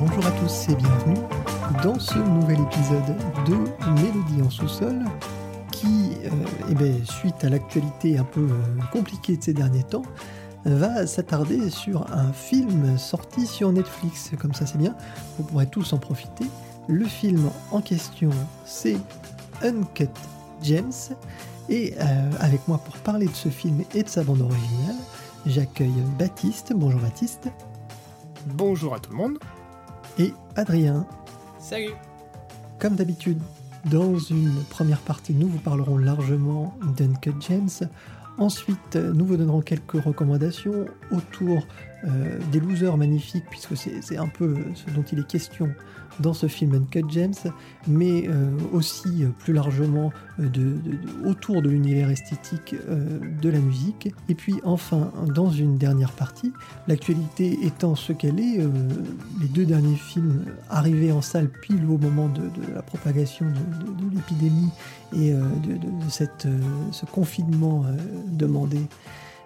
Bonjour à tous et bienvenue dans ce nouvel épisode de Mélodie en sous-sol qui, euh, eh ben, suite à l'actualité un peu euh, compliquée de ces derniers temps, va s'attarder sur un film sorti sur Netflix. Comme ça c'est bien, vous pourrez tous en profiter. Le film en question c'est Uncut Gems et euh, avec moi pour parler de ce film et de sa bande originale, j'accueille Baptiste. Bonjour Baptiste. Bonjour à tout le monde. Et Adrien. Salut Comme d'habitude, dans une première partie, nous vous parlerons largement d'Uncut Gems. Ensuite, nous vous donnerons quelques recommandations autour euh, des losers magnifiques, puisque c'est un peu ce dont il est question dans ce film Uncut Gems, mais euh, aussi euh, plus largement de, autour de l'univers esthétique de la musique. Et puis enfin, dans une dernière partie, l'actualité étant ce qu'elle est, les deux derniers films arrivés en salle pile au moment de, la propagation de, l'épidémie et de, cette, ce confinement demandé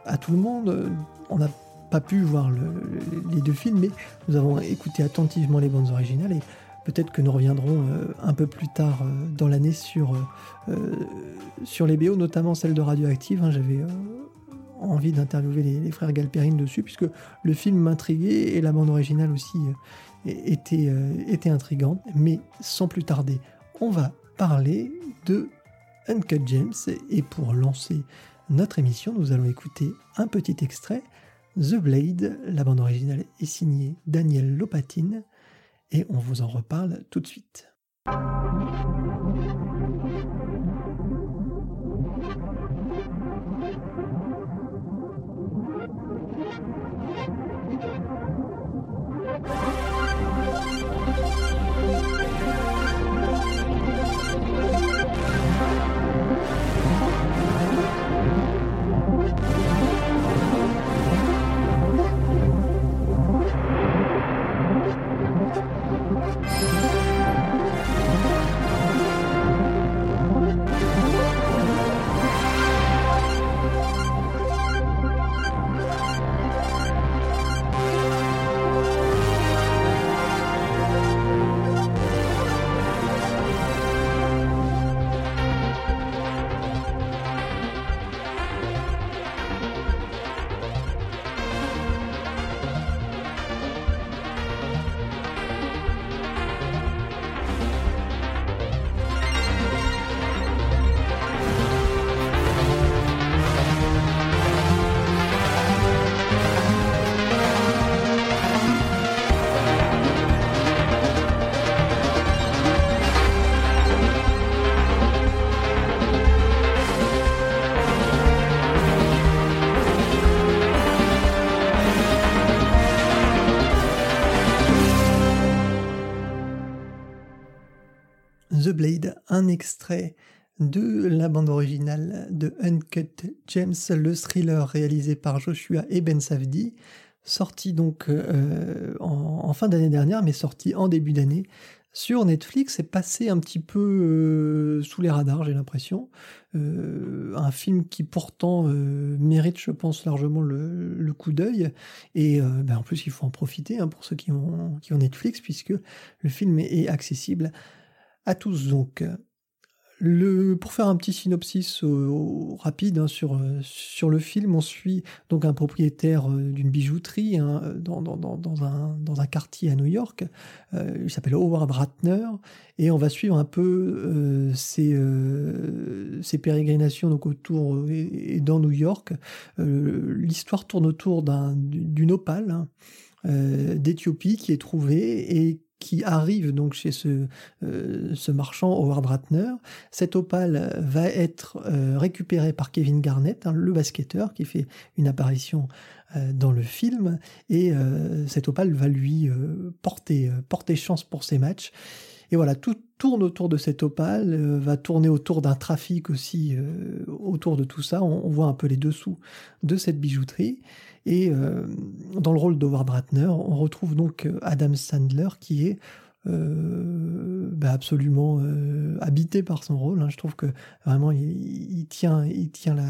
à tout le monde, on a pas pu voir le, le, les deux films, mais nous avons écouté attentivement les bandes originales et peut-être que nous reviendrons euh, un peu plus tard euh, dans l'année sur, euh, les BO, notamment celle de Radioactive. Hein, J'avais envie d'interviewer les, les, frères Galperine dessus, puisque le film m'intriguait et la bande originale aussi était, était intrigante. Mais sans plus tarder, on va parler de Uncut James et pour lancer notre émission, nous allons écouter un petit extrait The Blade, la bande originale est signée Daniel Lopatine et on vous en reparle tout de suite. Blade, un extrait de la bande originale de Uncut Gems, le thriller réalisé par Joshua et Ben Safdie, sorti donc euh, en, fin d'année dernière, mais sorti en début d'année sur Netflix et passé un petit peu euh, sous les radars, j'ai l'impression. Euh, un film qui pourtant mérite, je pense, largement le, le coup d'œil. Et ben en plus, il faut en profiter hein, pour ceux qui ont, qui ont Netflix, puisque le film est, est accessible à tous donc. Le, pour faire un petit synopsis euh, rapide hein, sur, euh, sur le film, on suit donc un propriétaire euh, d'une bijouterie hein, dans, un, quartier à New York. Il s'appelle Howard Ratner et on va suivre un peu ses, ses, pérégrinations donc autour et, dans New York. L'histoire tourne autour d'une un, opale hein, d'Éthiopie qui est trouvée et qui arrive donc chez ce, euh, marchand Howard Ratner. Cette opale va être euh, récupérée par Kevin Garnett, hein, le basketteur qui fait une apparition euh, dans le film, et euh, cette opale va lui euh, porter, chance pour ses matchs. Et voilà, tout tourne autour de cette opale, va tourner autour d'un trafic aussi, autour de tout ça. On, voit un peu les dessous de cette bijouterie. Et euh, dans le rôle d'Howard Ratner, on retrouve donc Adam Sandler qui est bah, absolument habité par son rôle. Hein. Je trouve que vraiment il, tient, il tient, la,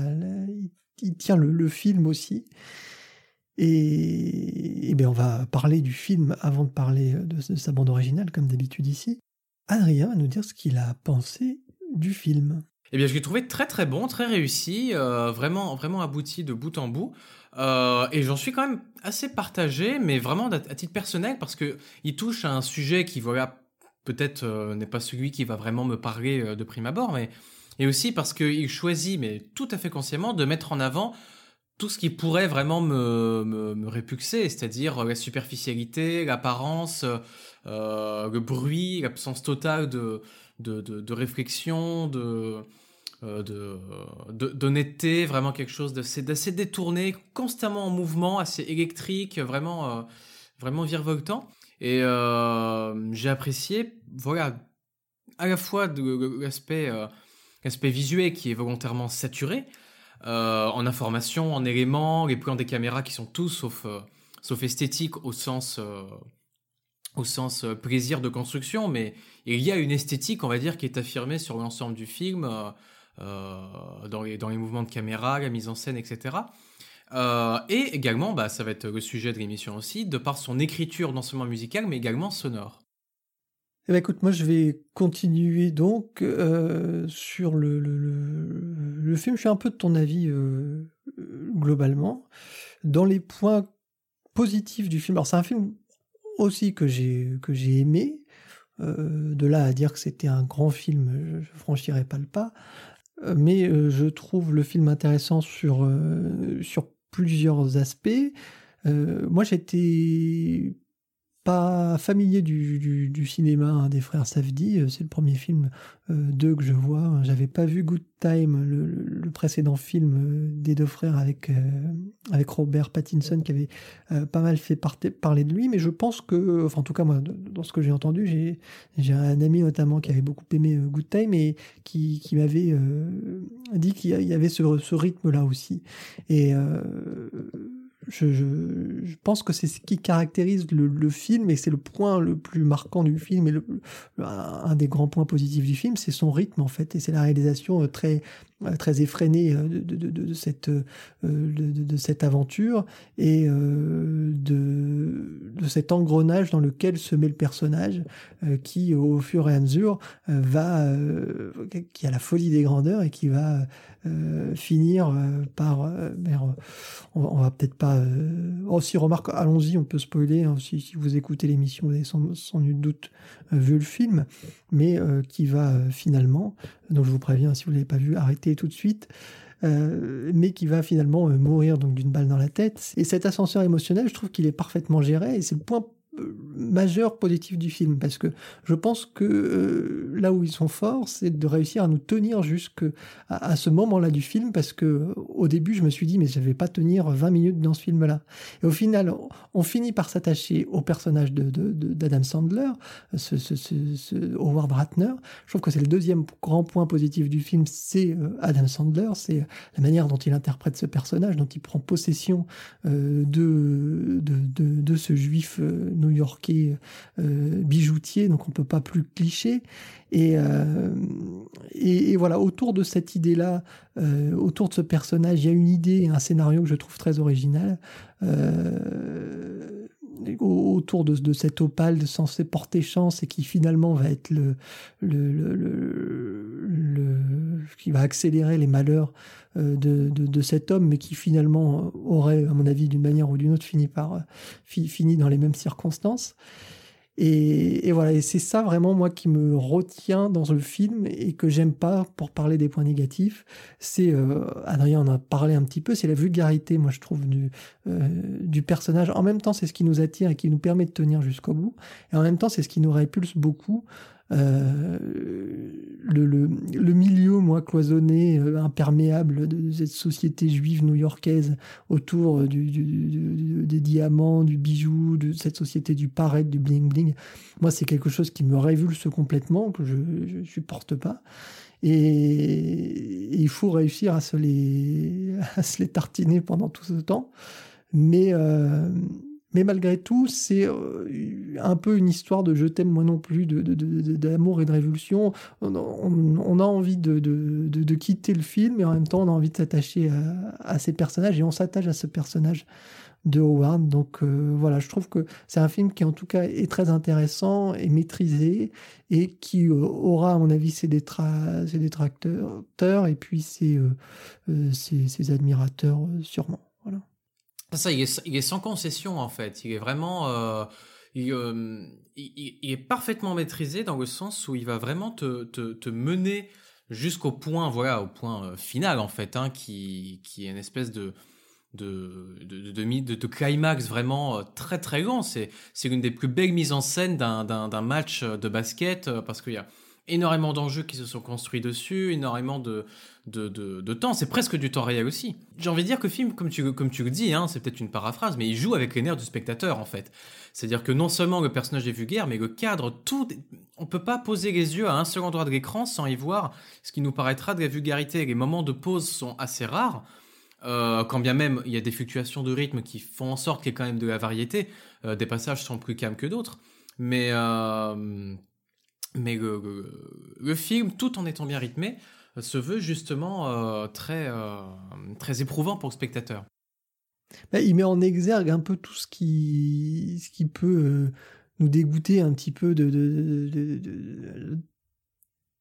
il, tient le, film aussi. Et, et bien on va parler du film avant de parler de, sa bande originale, comme d'habitude ici. Adrien va nous dire ce qu'il a pensé du film. Eh bien, je l'ai trouvé très très bon, très réussi, euh, vraiment vraiment abouti de bout en bout. Euh, et j'en suis quand même assez partagé, mais vraiment à, titre personnel, parce que il touche à un sujet qui, voilà, peut-être euh, n'est pas celui qui va vraiment me parler de prime abord, mais et aussi parce qu'il choisit, mais tout à fait consciemment, de mettre en avant tout ce qui pourrait vraiment me, me, répuxer, c'est-à-dire la superficialité, l'apparence, le bruit, l'absence totale de, de réflexion, de, euh, d'honnêteté, vraiment quelque chose d'assez détourné, constamment en mouvement, assez électrique, vraiment, euh, vraiment virevoltant. Et euh, j'ai apprécié, voilà, à la fois l'aspect visuel qui est volontairement saturé, en information, en éléments, les plans des caméras qui sont tous sauf, sauf esthétiques au sens au sens plaisir de construction, mais il y a une esthétique, on va dire, qui est affirmée sur l'ensemble du film. Euh, dans, les, mouvements de caméra, la mise en scène, etc. Euh, et également, bah, ça va être le sujet de l'émission aussi, de par son écriture non seulement musicale, mais également sonore. Eh ben écoute, moi je vais continuer donc euh, sur le, film. Je suis un peu de ton avis globalement. Dans les points positifs du film, alors c'est un film aussi que j'ai que j'ai aimé. de là à dire que c'était un grand film, je, je franchirais pas le pas mais euh, je trouve le film intéressant sur, euh, sur plusieurs aspects. Euh, moi, j'étais pas familier du, du, cinéma hein, des frères Safdie. Euh, c'est le premier film euh, d'eux que je vois. J'avais pas vu Good Time, le, précédent film euh, des deux frères avec, avec Robert Pattinson qui avait pas mal fait parler de lui. Mais je pense que, enfin en tout cas moi, dans ce que j'ai entendu, j'ai, j'ai un ami notamment qui avait beaucoup aimé Good Time et qui, qui m'avait dit qu'il y avait ce, ce rythme-là aussi. Et je, je, pense que c'est ce qui caractérise le, film et c'est le point le plus marquant du film et le, un des grands points positifs du film, c'est son rythme en fait et c'est la réalisation euh, très très effrénée euh, de, cette de, cette aventure et de, de cet engrenage dans lequel se met le personnage qui au fur et à mesure va qui a la folie des grandeurs et qui va euh, finir euh, par. Euh, on, va peut-être pas. aussi, remarque, allons-y, on peut spoiler. Hein, si, si, vous écoutez l'émission, vous avez sans, sans, nul doute vu le film, mais qui va finalement. Donc, je vous préviens, si vous l'avez pas vu, arrêtez tout de suite. mais qui va finalement mourir donc d'une balle dans la tête. Et cet ascenseur émotionnel, je trouve qu'il est parfaitement géré, et c'est le point majeur positif du film parce que je pense que euh, là où ils sont forts c'est de réussir à nous tenir jusque à, ce moment-là du film parce que au début je me suis dit mais je vais pas tenir 20 minutes dans ce film-là. Et au final on, finit par s'attacher au personnage de, d'Adam Sandler ce, ce, Howard Ratner. Je trouve que c'est le deuxième grand point positif du film c'est euh, Adam Sandler c'est la manière dont il interprète ce personnage dont il prend possession euh, de, de, de, ce juif new-yorkais euh, bijoutier, donc on peut pas plus cliché. Et, euh, et, voilà, autour de cette idée-là, euh, autour de ce personnage, il y a une idée, un scénario que je trouve très original. autour de, de cet opale censé porter chance et qui finalement va être le qui va accélérer les malheurs de, de, de, cet homme, mais qui finalement aurait, à mon avis, d'une manière ou d'une autre, fini par fini dans les mêmes circonstances. Et, voilà, et c'est ça vraiment moi qui me retient dans le film et que j'aime pas pour parler des points négatifs. C'est euh, Adrien en a parlé un petit peu, c'est la vulgarité, moi je trouve du euh, du personnage. En même temps, c'est ce qui nous attire et qui nous permet de tenir jusqu'au bout. Et en même temps, c'est ce qui nous répulse beaucoup. Euh, le, milieu, moi, cloisonné, euh, imperméable de cette société juive new-yorkaise autour du, des diamants, du bijou, de cette société du paraître, du bling-bling, moi, c'est quelque chose qui me révulse complètement, que je ne supporte pas. Et, il faut réussir à se, les, à se les tartiner pendant tout ce temps. Mais, euh, mais malgré tout, c'est un peu une histoire de je t'aime moi non plus, d'amour et de révolution. On, a envie de, quitter le film, et en même temps, on a envie de s'attacher à, ces personnages, et on s'attache à ce personnage de Howard. Donc voilà, je trouve que c'est un film qui en tout cas est très intéressant et maîtrisé et qui aura à mon avis ses, détracteurs et puis ses, ses admirateurs sûrement. Ça, il est, sans concession en fait. Il est vraiment, euh, euh, il, est parfaitement maîtrisé dans le sens où il va vraiment te, mener jusqu'au point, voilà, au point euh, final en fait, hein, qui, est une espèce de de, de, de, climax vraiment très très grand. C'est, c'est une des plus belles mises en scène d'un, d'un, match de basket parce qu'il y a énormément d'enjeux qui se sont construits dessus, énormément de, de, de, temps. C'est presque du temps réel aussi. J'ai envie de dire que le film, comme tu, comme tu le dis, hein, c'est peut-être une paraphrase, mais il joue avec les nerfs du spectateur en fait. C'est-à-dire que non seulement le personnage est vulgaire, mais le cadre, tout. On peut pas poser les yeux à un seul endroit de l'écran sans y voir ce qui nous paraîtra de la vulgarité. Les moments de pause sont assez rares. Euh, quand bien même il y a des fluctuations de rythme qui font en sorte qu'il y ait quand même de la variété, euh, des passages sont plus calmes que d'autres. Mais euh, mais le, film, tout en étant bien rythmé, se veut justement euh, très, euh, très éprouvant pour le spectateur. Bah, il met en exergue un peu tout ce qui, ce qui peut euh, nous dégoûter un petit peu de, de,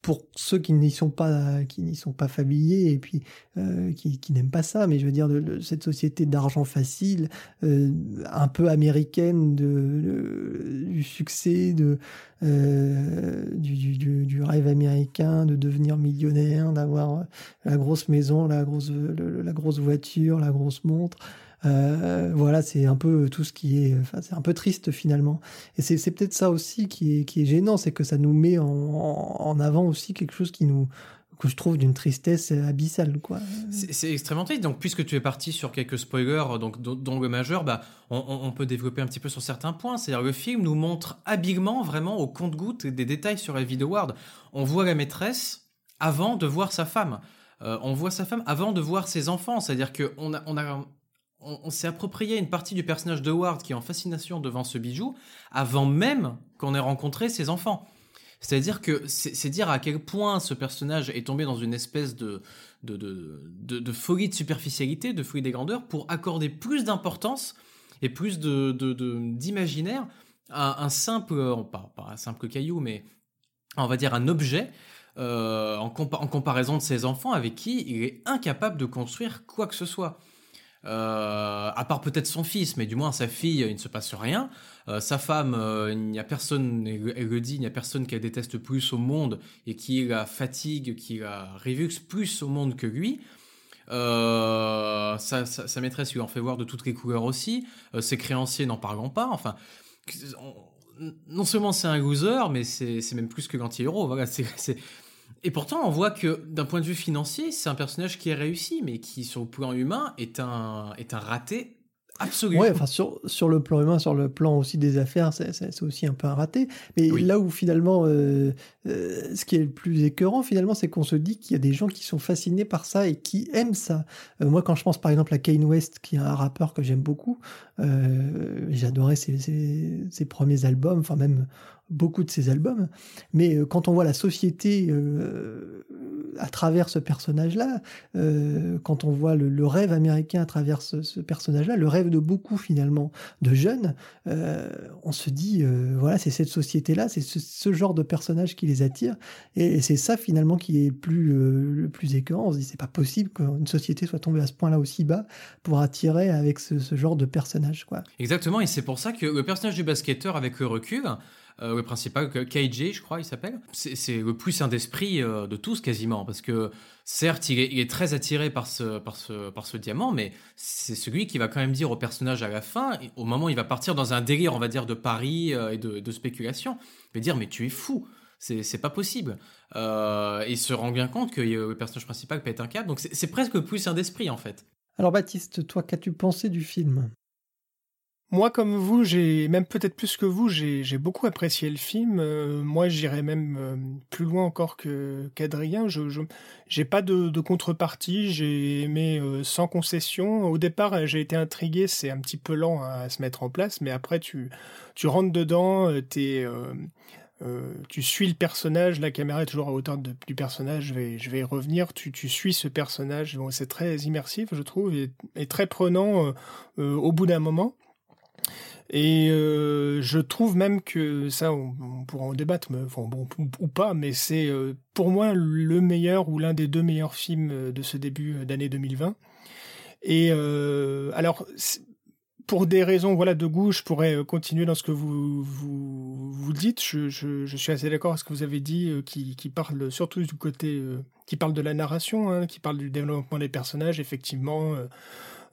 pour ceux qui n'y sont pas qui n'y sont pas familiers et puis euh, qui, qui n'aiment pas ça mais je veux dire de, cette société d'argent facile euh, un peu américaine de, du succès de euh, du, du, du, rêve américain de devenir millionnaire d'avoir la grosse maison la grosse la grosse voiture la grosse montre euh, voilà, c'est un peu tout ce qui est. C'est un peu triste finalement. Et c'est peut-être ça aussi qui est, qui est gênant, c'est que ça nous met en, en, avant aussi quelque chose qui nous que je trouve d'une tristesse abyssale. C'est extrêmement triste. Donc, puisque tu es parti sur quelques spoilers, donc, dont le majeur, bah, on, peut développer un petit peu sur certains points. C'est-à-dire le film nous montre habilement, vraiment au compte-goutte, des détails sur la vie de Ward. On voit la maîtresse avant de voir sa femme. Euh, on voit sa femme avant de voir ses enfants. C'est-à-dire qu'on on a on, s'est approprié une partie du personnage de Ward qui est en fascination devant ce bijou avant même qu'on ait rencontré ses enfants. C'est-à-dire que c'est dire à quel point ce personnage est tombé dans une espèce de, de, folie de superficialité, de folie des grandeurs, pour accorder plus d'importance et plus d'imaginaire à un simple, pas, un simple caillou, mais on va dire un objet euh, en, en, comparaison de ses enfants avec qui il est incapable de construire quoi que ce soit. Euh, à part peut-être son fils, mais du moins sa fille, il ne se passe rien. Euh, sa femme, euh, il n'y a personne, elle le dit, il n'y a personne qu'elle déteste plus au monde et qui la fatigue, qui la révux plus au monde que lui. Sa, maîtresse lui en fait voir de toutes les couleurs aussi. ses créanciers, n'en parlons pas. Enfin, non seulement c'est un loser, mais c'est même plus que l'anti-héros. Voilà, c'est et pourtant, on voit que d'un point de vue financier, c'est un personnage qui est réussi, mais qui, sur le plan humain, est un, est un raté absolu. Ouais, enfin, sur, sur le plan humain, sur le plan aussi des affaires, c'est aussi un peu un raté. Mais là où finalement, euh, euh, ce qui est le plus écœurant, finalement, c'est qu'on se dit qu'il y a des gens qui sont fascinés par ça et qui aiment ça. Euh, moi, quand je pense par exemple à Kane West, qui est un rappeur que j'aime beaucoup, j'adorais ses, ses, ses, premiers albums, enfin même beaucoup de ses albums, mais euh, quand on voit la société euh, à travers ce personnage-là, euh, quand on voit le, rêve américain à travers ce, personnage-là, le rêve de beaucoup finalement de jeunes, on se dit voilà c'est cette société-là, c'est ce, genre de personnage qui les attire, et, c'est ça finalement qui est plus le plus écœurant. On se dit c'est pas possible qu'une société soit tombée à ce point-là aussi bas pour attirer avec ce, genre de personnage quoi. Exactement, et c'est pour ça que le personnage du basketteur avec le recul le principal, KJ, je crois, il s'appelle. C'est le plus saint d'esprit euh, de tous quasiment, parce que certes, il est, très attiré par ce, diamant, mais c'est celui qui va quand même dire au personnage à la fin, au moment où il va partir dans un délire, on va dire, de paris euh, et de, spéculation, il va dire mais tu es fou. C'est pas possible. il se rend bien compte que le personnage principal pète un câble. Donc c'est presque plus saint d'esprit en fait. Alors Baptiste, toi, qu'as-tu pensé du film? Moi, comme vous, j'ai même peut-être plus que vous, j'ai beaucoup apprécié le film. Euh, moi, j'irais même euh, plus loin encore que qu'Adrien. Je j'ai pas de, contrepartie. J'ai aimé euh, sans concession. Au départ, j'ai été intrigué. C'est un petit peu lent à, se mettre en place, mais après, tu rentres dedans. Tu suis le personnage, la caméra est toujours à hauteur du personnage, je vais, y revenir, tu, suis ce personnage, c'est très immersif je trouve, et très prenant au bout d'un moment. Et euh, je trouve même que ça, on, pourra en débattre, mais, bon, ou, pas, mais c'est euh, pour moi le meilleur ou l'un des deux meilleurs films euh, de ce début d'année 2020. Et alors, pour des raisons voilà de goût, je pourrais continuer dans ce que vous vous, dites. Je, suis assez d'accord avec ce que vous avez dit, qui, qui parle surtout du côté, qui parle de la narration, hein, qui parle du développement des personnages. Effectivement,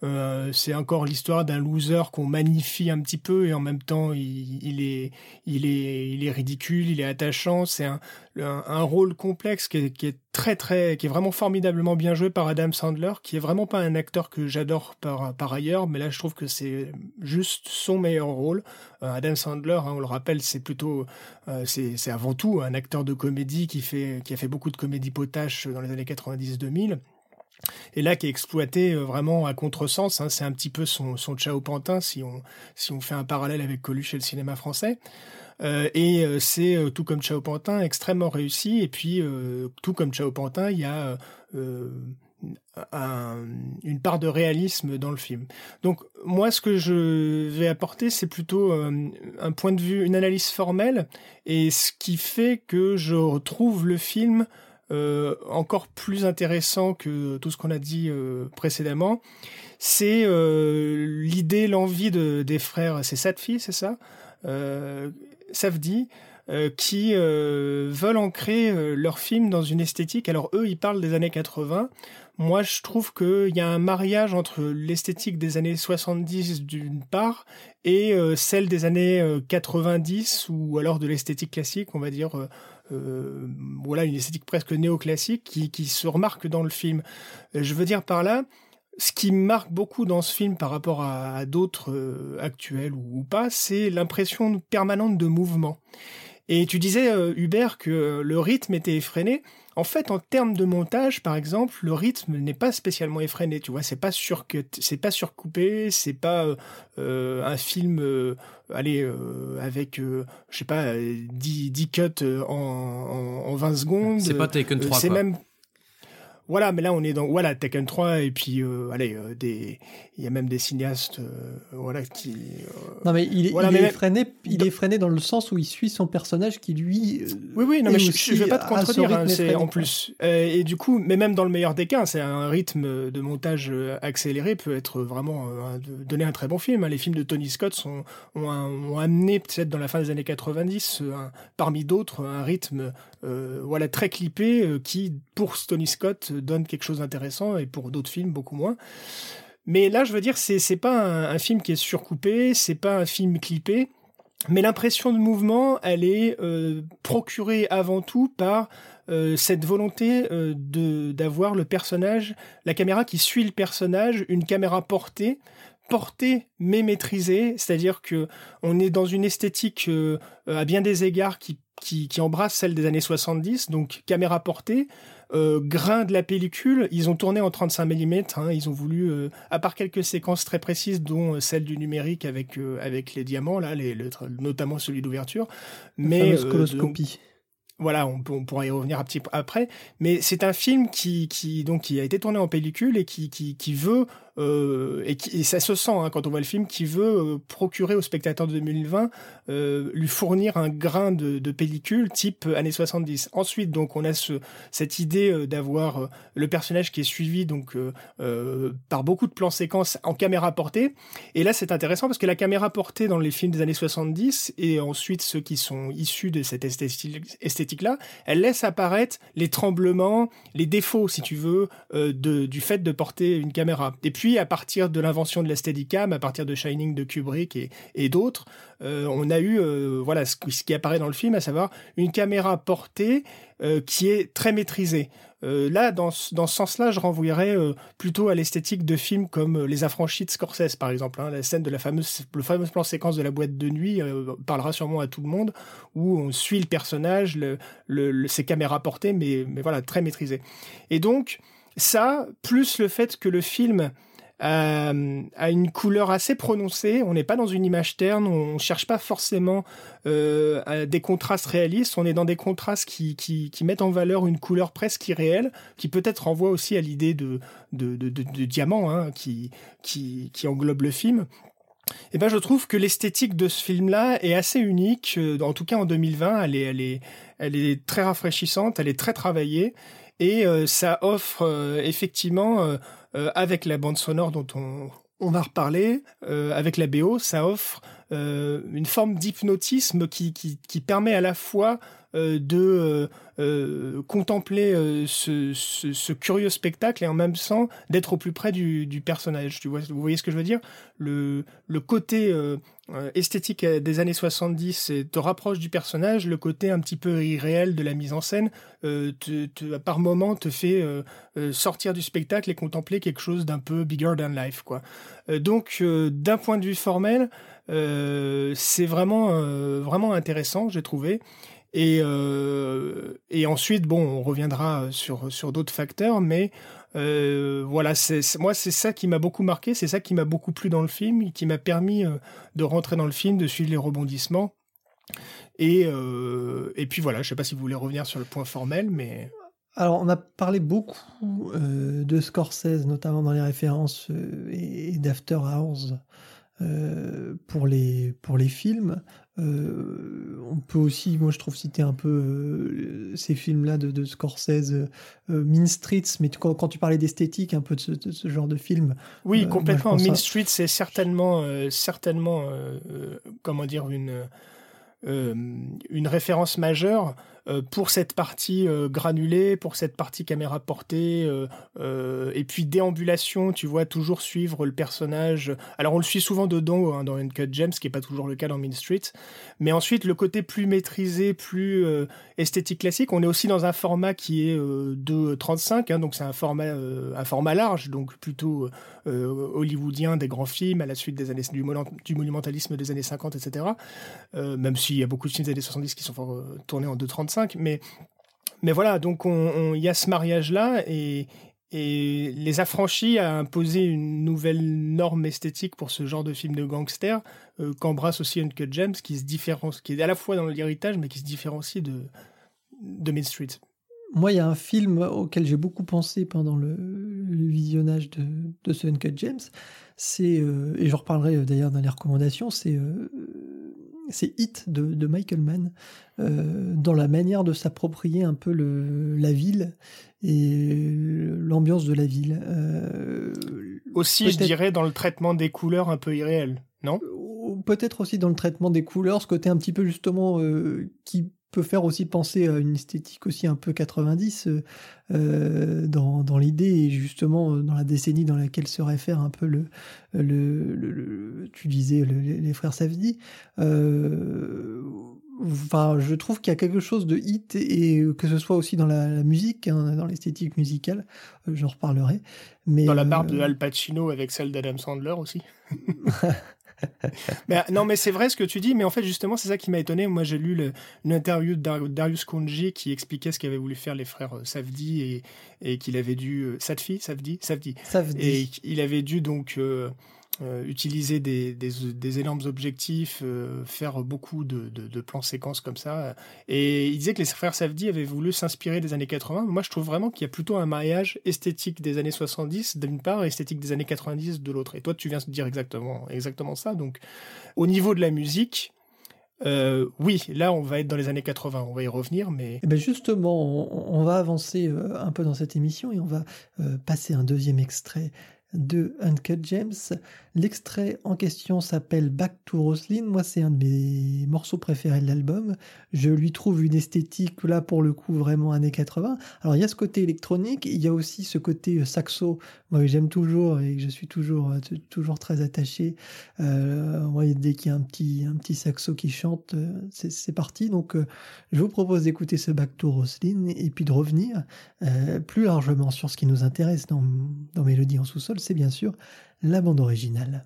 euh, c'est encore l'histoire d'un loser qu'on magnifie un petit peu et en même temps il, est, il, est, il est ridicule, il est attachant. C'est un, rôle complexe qui est, très très, qui est vraiment formidablement bien joué par Adam Sandler, qui est vraiment pas un acteur que j'adore par, par ailleurs, mais là je trouve que c'est juste son meilleur rôle. Euh, Adam Sandler, hein, on le rappelle, c'est plutôt, euh, c'est avant tout un acteur de comédie qui fait, qui a fait beaucoup de comédie potache dans les années 90-2000 et là qui est exploité euh, vraiment à contresens, hein, c'est un petit peu son, son Chao Pantin si on, fait un parallèle avec Coluche et le cinéma français. Euh, et euh, c'est tout comme Chao Pantin extrêmement réussi. Et puis tout comme Chao Pantin, il y a un, une part de réalisme dans le film. Donc moi, ce que je vais apporter, c'est plutôt un point de vue, une analyse formelle, et ce qui fait que je retrouve le film euh, encore plus intéressant que tout ce qu'on a dit euh, précédemment, c'est euh, l'idée, l'envie de, des frères, c'est filles, c'est ça Savdi, qui veulent ancrer leur film dans une esthétique. Alors eux, ils parlent des années 80. Moi, je trouve qu'il y a un mariage entre l'esthétique des années 70 d'une part et celle des années 90 ou alors de l'esthétique classique, on va dire euh, voilà une esthétique presque néoclassique qui, qui se remarque dans le film. Euh, je veux dire par là, ce qui marque beaucoup dans ce film par rapport à, d'autres euh, actuels ou, pas, c'est l'impression permanente de mouvement. Et tu disais, Hubert, que le rythme était effréné. En fait, en termes de montage, par exemple, le rythme n'est pas spécialement effréné. Tu vois, c'est pas sur c'est pas surcoupé, c'est pas euh, euh, un film, euh, allez, avec, je sais pas, 10, 10 cuts en, en, en 20 secondes. C'est pas Taken 3. C'est même voilà, mais là on est dans voilà Tekken 3 et puis euh, allez euh, des il y a même des cinéastes euh, voilà qui Non mais il, il est freiné il est freiné dans le sens où il suit son personnage qui lui Oui oui, non mais je, je, vais pas te contredire hein, c'est en plus et du coup mais même dans le meilleur des cas, c'est un rythme de montage accéléré peut être vraiment donner un très bon film. Hein. Les films de Tony Scott sont ont, ont amené peut-être dans la fin des années 90 parmi d'autres un rythme voilà très clippé qui pour Tony Scott donne quelque chose d'intéressant et pour d'autres films beaucoup moins. Mais là, je veux dire, c'est c'est pas un, film qui est surcoupé, c'est pas un film clippé, mais l'impression de mouvement, elle est euh, procurée avant tout par euh, cette volonté euh, de d'avoir le personnage, la caméra qui suit le personnage, une caméra portée, portée mais maîtrisée, c'est-à-dire que on est dans une esthétique à bien des égards qui, qui, qui embrasse celle des années 70, donc caméra portée, euh, grain de la pellicule, ils ont tourné en 35 mm. Hein, ils ont voulu, euh, à part quelques séquences très précises, dont euh, celle du numérique avec avec les diamants là, les, notamment celui d'ouverture, mais coloscopie. Voilà, on, on, pourra y revenir un petit peu après, mais c'est un film qui, qui donc qui a été tourné en pellicule et qui, qui, qui veut euh, et, ça se sent hein, quand on voit le film, qui veut euh, procurer au spectateur de 2020 euh, lui fournir un grain de, pellicule type années 70. Ensuite, donc, on a ce, cette idée d'avoir le personnage qui est suivi donc par beaucoup de plans séquences en caméra portée. Et là, c'est intéressant parce que la caméra portée dans les films des années 70 et ensuite ceux qui sont issus de cette esthétique-là, elle laisse apparaître les tremblements, les défauts, si tu veux, du fait de porter une caméra. Et puis puis à partir de l'invention de la à partir de Shining de Kubrick et, d'autres, on a eu voilà ce, qui apparaît dans le film, à savoir une caméra portée qui est très maîtrisée. Euh, là, dans, dans ce sens-là, je renvoyerais euh, plutôt à l'esthétique de films comme euh, Les Affranchis de Scorsese, par exemple. Hein. la scène de la fameuse, le fameux plan séquence de la boîte de nuit parlera sûrement à tout le monde, où on suit le personnage, le, ses caméras portées, mais, mais voilà, très maîtrisé. Et donc, ça, plus le fait que le film a, une couleur assez prononcée. On n'est pas dans une image terne, on ne cherche pas forcément euh, des contrastes réalistes, on est dans des contrastes qui, qui, mettent en valeur une couleur presque irréelle, qui peut-être renvoie aussi à l'idée de, de, de, diamant hein, qui, qui, qui englobe le film. Eh ben, je trouve que l'esthétique de ce film-là est assez unique. Euh, en tout cas, en 2020, elle est, elle est, elle est très rafraîchissante, elle est très travaillée, et euh, ça offre euh, effectivement euh, avec la bande sonore dont on, on va reparler, avec la BO, ça offre une forme d'hypnotisme qui, qui, qui, permet à la fois de contempler ce, ce, ce, curieux spectacle et en même temps d'être au plus près du, du personnage. Tu vois, vous voyez ce que je veux dire? Le, le côté euh, esthétique des années 70 te rapproche du personnage, le côté un petit peu irréel de la mise en scène, euh, te, par moment te fait euh, sortir du spectacle et contempler quelque chose d'un peu bigger than life. Quoi. donc, d'un point de vue formel, c'est vraiment, vraiment intéressant, j'ai trouvé. Et, et ensuite, bon, on reviendra sur, sur d'autres facteurs, mais euh, voilà, c'est moi c'est ça qui m'a beaucoup marqué, c'est ça qui m'a beaucoup plu dans le film, qui m'a permis euh, de rentrer dans le film, de suivre les rebondissements. Et, euh, et puis voilà, je sais pas si vous voulez revenir sur le point formel, mais alors, on a parlé beaucoup de Scorsese, notamment dans les références et d'After Hours pour, les, pour les films. Euh, on peut aussi, moi je trouve, citer un peu euh, ces films-là de, Scorsese, euh, Mean Streets, mais quand, tu parlais d'esthétique, un peu de ce, genre de film. Oui, complètement. Mean Streets, c'est certainement, certainement, comment dire, une, une référence majeure euh, pour cette partie euh, granulée, pour cette partie caméra portée, euh, et puis déambulation, tu vois, toujours suivre le personnage. Alors on le suit souvent dedans hein, dans Uncut Gems, ce qui n'est pas toujours le cas dans Mean Street. Mais ensuite, le côté plus maîtrisé, plus esthétique classique, on est aussi dans un format qui est de 35, hein, donc c'est un format, un format large, donc plutôt hollywoodien des grands films à la suite des années, du, du monumentalisme des années 50, etc. même s'il y a beaucoup de films des années 70 qui sont tournés en 2.35 mais, voilà, donc il y a ce mariage-là et, et Les Affranchis a imposé une nouvelle norme esthétique pour ce genre de film de gangster euh, qu'embrasse aussi Uncut James, qui se différencie, qui est à la fois dans l'héritage, mais qui se différencie de, de Main Street. Moi, il y a un film auquel j'ai beaucoup pensé pendant le, visionnage de, de, ce Uncut James. C'est, euh, et je reparlerai d'ailleurs dans les recommandations, c'est euh, c'est Hit de, Michael Mann, euh, dans la manière de s'approprier un peu le, la ville et l'ambiance de la ville. Euh, aussi, je dirais, dans le traitement des couleurs un peu irréel, non? Peut-être aussi dans le traitement des couleurs, ce côté un petit peu justement euh, qui peut faire aussi penser à une esthétique aussi un peu 90 euh, euh, dans, dans l'idée et justement euh, dans la décennie dans laquelle se réfère un peu le, le, le, tu disais les frères Safdie. Enfin, je trouve qu'il y a quelque chose de hit et que ce soit aussi dans la, musique, hein, dans l'esthétique musicale, j'en reparlerai. Mais dans la barbe de Al Pacino avec celle d'Adam Sandler aussi. mais, non, mais c'est vrai ce que tu dis, mais en fait, justement, c'est ça qui m'a étonné. Moi, j'ai lu le, une interview de Darius Konji qui expliquait ce qu'avaient voulu faire les frères euh, Safdi et, et qu'il avait dû. Euh, Sadfi Safdi Safdi. Et il avait dû donc. Euh, utiliser des, énormes objectifs, euh, faire beaucoup de, plans séquences comme ça. Et il disait que les frères Safdie avaient voulu s'inspirer des années 80. Moi, je trouve vraiment qu'il y a plutôt un mariage esthétique des années 70 d'une part et esthétique des années 90 de l'autre. Et toi, tu viens de dire exactement, exactement ça. Donc, au niveau de la musique, euh, oui, là, on va être dans les années 80, on va y revenir, mais... Eh ben justement, on, va avancer un peu dans cette émission et on va passer un deuxième extrait de Uncut James. L'extrait en question s'appelle Back to Roslyn. Moi, c'est un de mes morceaux préférés de l'album. Je lui trouve une esthétique, là, pour le coup, vraiment années 80. Alors, il y a ce côté électronique, il y a aussi ce côté euh, saxo, moi, j'aime toujours et je suis toujours, euh, toujours très attaché. Euh, dès qu'il y a un petit, un petit saxo qui chante, euh, c'est parti. Donc, je vous propose d'écouter ce Back to Roslyn et puis de revenir plus largement sur ce qui nous intéresse dans, dans Mélodie en sous-sol c'est bien sûr la bande originale.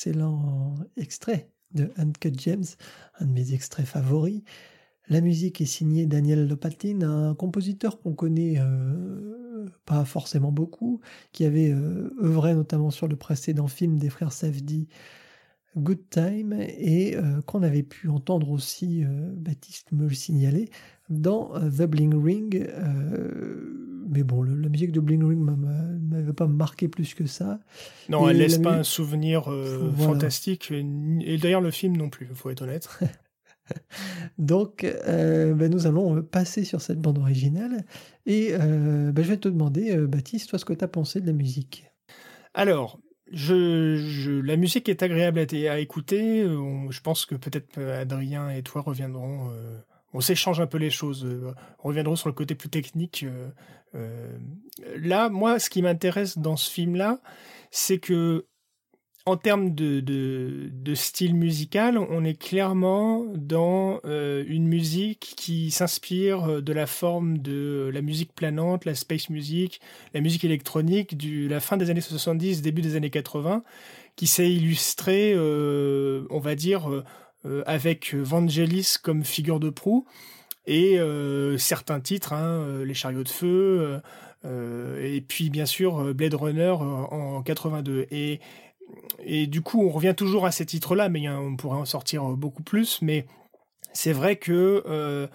Roslyn, l'excellent extrait de Uncut James, un de mes extraits favoris. La musique est signée Daniel Lopatin, un compositeur qu'on connaît euh, pas forcément beaucoup, qui avait euh, œuvré notamment sur le précédent film des frères Safdie, Good Time, et euh, qu'on avait pu entendre aussi, Baptiste me le signaler, dans The Bling Ring mais bon, la musique de Bling Ring ne m'avait pas marqué plus que ça. Non, elle laisse pas un souvenir euh, fantastique. Et d'ailleurs, le film non plus, il faut être honnête. Donc, euh, ben, nous allons passer sur cette bande originale. Et euh, ben, je vais te demander, Baptiste, toi, ce que tu as pensé de la musique. Alors, je, la musique est agréable à, écouter. je pense que peut-être Adrien et toi reviendront on s'échange un peu les choses. Euh, on reviendra sur le côté plus technique. Euh, euh, là, moi, ce qui m'intéresse dans ce film-là, c'est que en termes de, style musical, on est clairement dans une musique qui s'inspire de la forme de la musique planante, la space music, la musique électronique de la fin des années 70, début des années 80, qui s'est illustrée, on va dire, avec Vangelis comme figure de proue et euh, certains titres, hein, euh, Les chariots de feu, et puis bien sûr Blade Runner en 82. Et, et du coup, on revient toujours à ces titres-là, mais on pourrait en sortir beaucoup plus. Mais c'est vrai que euh,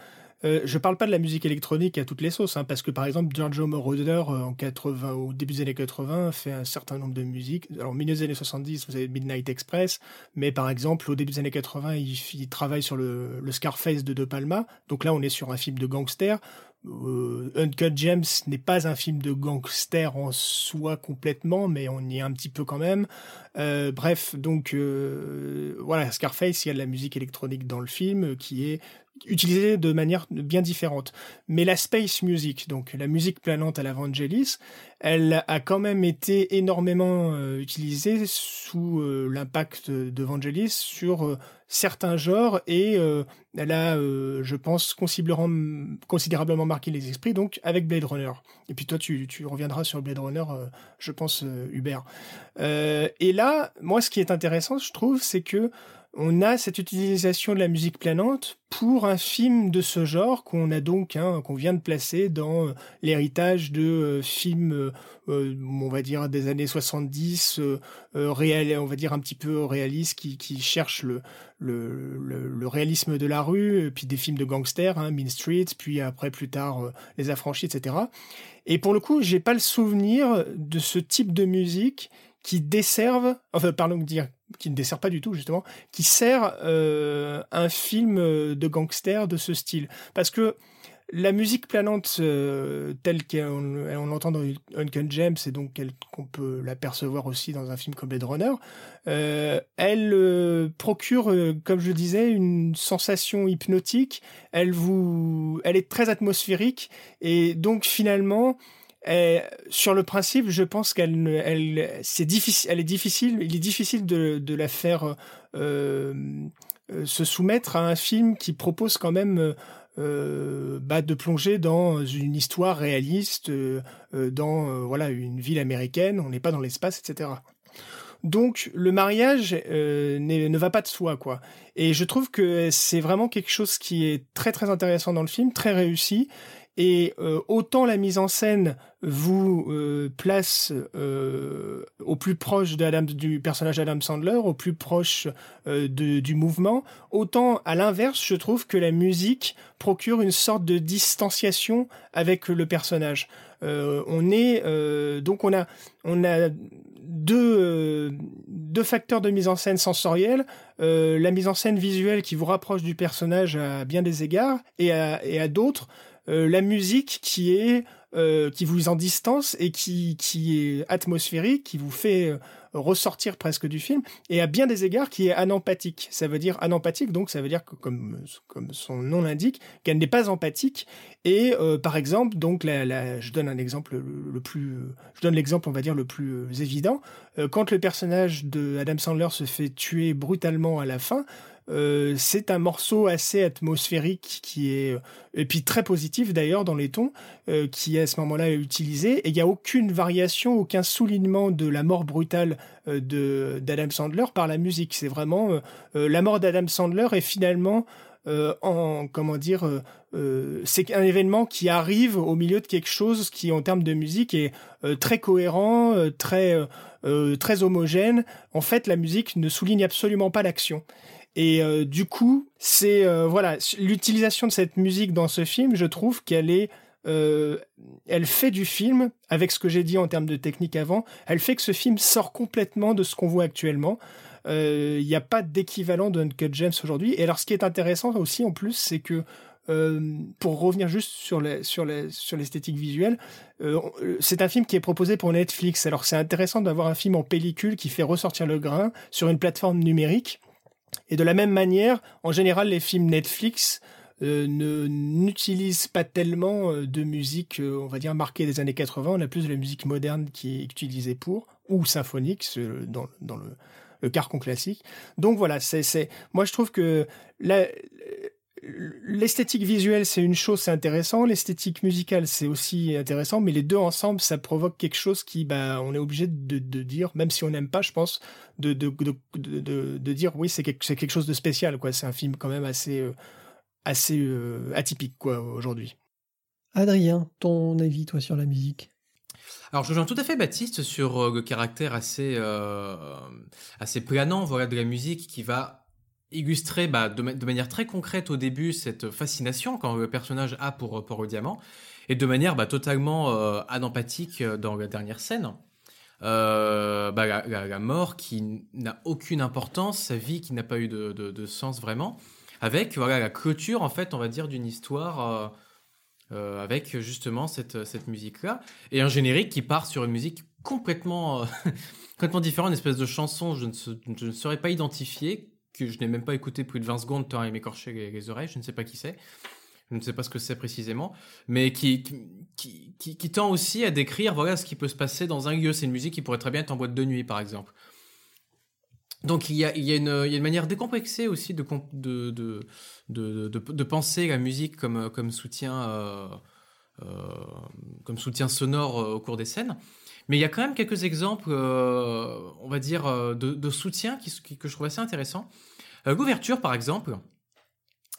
je parle pas de la musique électronique à toutes les sauces, hein, parce que par exemple Giorgio Moroder euh, en 80 au début des années 80 fait un certain nombre de musiques. Alors au milieu des années 70, vous avez Midnight Express, mais par exemple au début des années 80, il, travaille sur le, le, Scarface de De Palma. Donc là, on est sur un film de gangster. Euh, Uncut James n'est pas un film de gangster en soi complètement, mais on y est un petit peu quand même. Euh, bref, donc euh, voilà, Scarface, il y a de la musique électronique dans le film qui est utilisée de manière bien différente. Mais la space music, donc la musique planante à la Vangelis, elle a quand même été énormément euh, utilisée sous euh, l'impact de Vangelis sur euh, certains genres et elle a, je pense, considérablement, considérablement marqué les esprits, donc avec Blade Runner. Et puis toi, tu, tu reviendras sur Blade Runner, je pense, Hubert. et là, moi, ce qui est intéressant, je trouve, c'est que on a cette utilisation de la musique planante pour un film de ce genre qu'on a donc hein, qu'on vient de placer dans euh, l'héritage de euh, films euh, on va dire des années 70 réel on va dire un petit peu réaliste qui, qui cherchent le, réalisme de la rue puis des films de gangsters hein, Mean Streets puis après plus tard Les Affranchis etc et pour le coup j'ai pas le souvenir de ce type de musique qui desservent, enfin pardon dire qui ne dessert pas du tout justement, qui sert euh, un film euh, de gangster de ce style. Parce que la musique planante euh, telle qu'on l'entend dans Uncle James et donc qu'on peut l'apercevoir aussi dans un film comme Blade Runner, elle procure, comme je disais, une sensation hypnotique. Elle vous, elle est très atmosphérique et donc finalement sur le principe, je pense qu'elle, elle, c'est difficile, elle est difficile, il est difficile de, la faire euh, euh, se soumettre à un film qui propose quand même euh, bah, de plonger dans une histoire réaliste, euh, dans voilà une ville américaine. On n'est pas dans l'espace, etc. Donc le mariage ne va pas de soi, quoi. Et je trouve que c'est vraiment quelque chose qui est très très intéressant dans le film, très réussi et euh, autant la mise en scène vous euh, place euh, au plus proche de du personnage d'Adam Sandler, au plus proche de, du mouvement, autant à l'inverse, je trouve que la musique procure une sorte de distanciation avec le personnage. on est donc on a on a deux deux facteurs de mise en scène sensorielle, la mise en scène visuelle qui vous rapproche du personnage à bien des égards et à, et à d'autres euh, la musique qui est euh, qui vous en distance et qui, qui est atmosphérique, qui vous fait euh, ressortir presque du film, et à bien des égards qui est anempathique. Ça veut dire anempathique, donc ça veut dire que, comme, comme son nom l'indique, qu'elle n'est pas empathique. Et par exemple, donc la, je donne un exemple le, plus, je donne l'exemple, on va dire le plus évident. quand le personnage de Adam Sandler se fait tuer brutalement à la fin, euh, c'est un morceau assez atmosphérique qui est euh, et puis très positif d'ailleurs dans les tons euh, qui est à ce moment-là utilisé et il n'y a aucune variation, aucun soulignement de la mort brutale de d'Adam Sandler par la musique. C'est vraiment la mort d'Adam Sandler est finalement en comment dire c'est un événement qui arrive au milieu de quelque chose qui en termes de musique est très cohérent, très très homogène. En fait, la musique ne souligne absolument pas l'action. Et euh, du coup, c'est euh, voilà l'utilisation de cette musique dans ce film. Je trouve qu'elle est, euh, elle fait du film avec ce que j'ai dit en termes de technique avant. Elle fait que ce film sort complètement de ce qu'on voit actuellement. Il n'y a pas d'équivalent de Uncut James aujourd'hui. Et alors, ce qui est intéressant aussi en plus, c'est que pour revenir juste sur les, sur les, sur l'esthétique visuelle, c'est un film qui est proposé pour Netflix. Alors c'est intéressant d'avoir un film en pellicule qui fait ressortir le grain sur une plateforme numérique. Et de la même manière, en général, les films Netflix euh, ne n'utilisent pas tellement euh, de musique, euh, on va dire, marquée des années 80. On a plus de la musique moderne qui est utilisée pour, ou symphonique, dans, dans le, le carcon classique. Donc voilà, c'est, moi je trouve que la, l'esthétique visuelle, c'est une chose, c'est intéressant. L'esthétique musicale, c'est aussi intéressant. Mais les deux ensemble, ça provoque quelque chose qui, bah, on est obligé de, dire, même si on n'aime pas, je pense, de, de, de, dire, oui, c'est quelque, quelque, chose de spécial, quoi. C'est un film quand même assez, euh, assez euh, atypique, quoi, aujourd'hui. Adrien, ton avis, toi, sur la musique? Alors, je rejoins tout à fait Baptiste sur euh, le caractère assez, assez planant voilà, de la musique qui va illustrer bah, de, manière très concrète au début cette fascination quand le personnage a pour, pour le diamant, et de manière bah, totalement euh, anempathique euh, dans la dernière scène. Euh, bah, la, mort qui n'a aucune importance, sa vie qui n'a pas eu de, sens vraiment, avec voilà, la clôture en fait, on va dire, d'une histoire avec justement cette, cette musique-là, et un générique qui part sur une musique complètement, complètement différente, une espèce de chanson, je ne, je ne saurais pas identifier, que je n'ai même pas écouté plus de 20 secondes, tant il m'écorcher les, les oreilles, je ne sais pas qui c'est. Je ne sais pas ce que c'est précisément, mais qui qui, tend aussi à décrire voilà ce qui peut se passer dans un lieu. C'est une musique qui pourrait très bien être en boîte de nuit, par exemple. Donc il y a, il y a, une, il y a une manière décomplexée aussi de, de, de, de, de penser la musique comme, comme, soutien, euh, euh, comme soutien sonore euh, au cours des scènes. Mais il y a quand même quelques exemples, euh, on va dire, euh, de, soutien qui, que je trouve assez intéressant. Euh, L'ouverture, par exemple,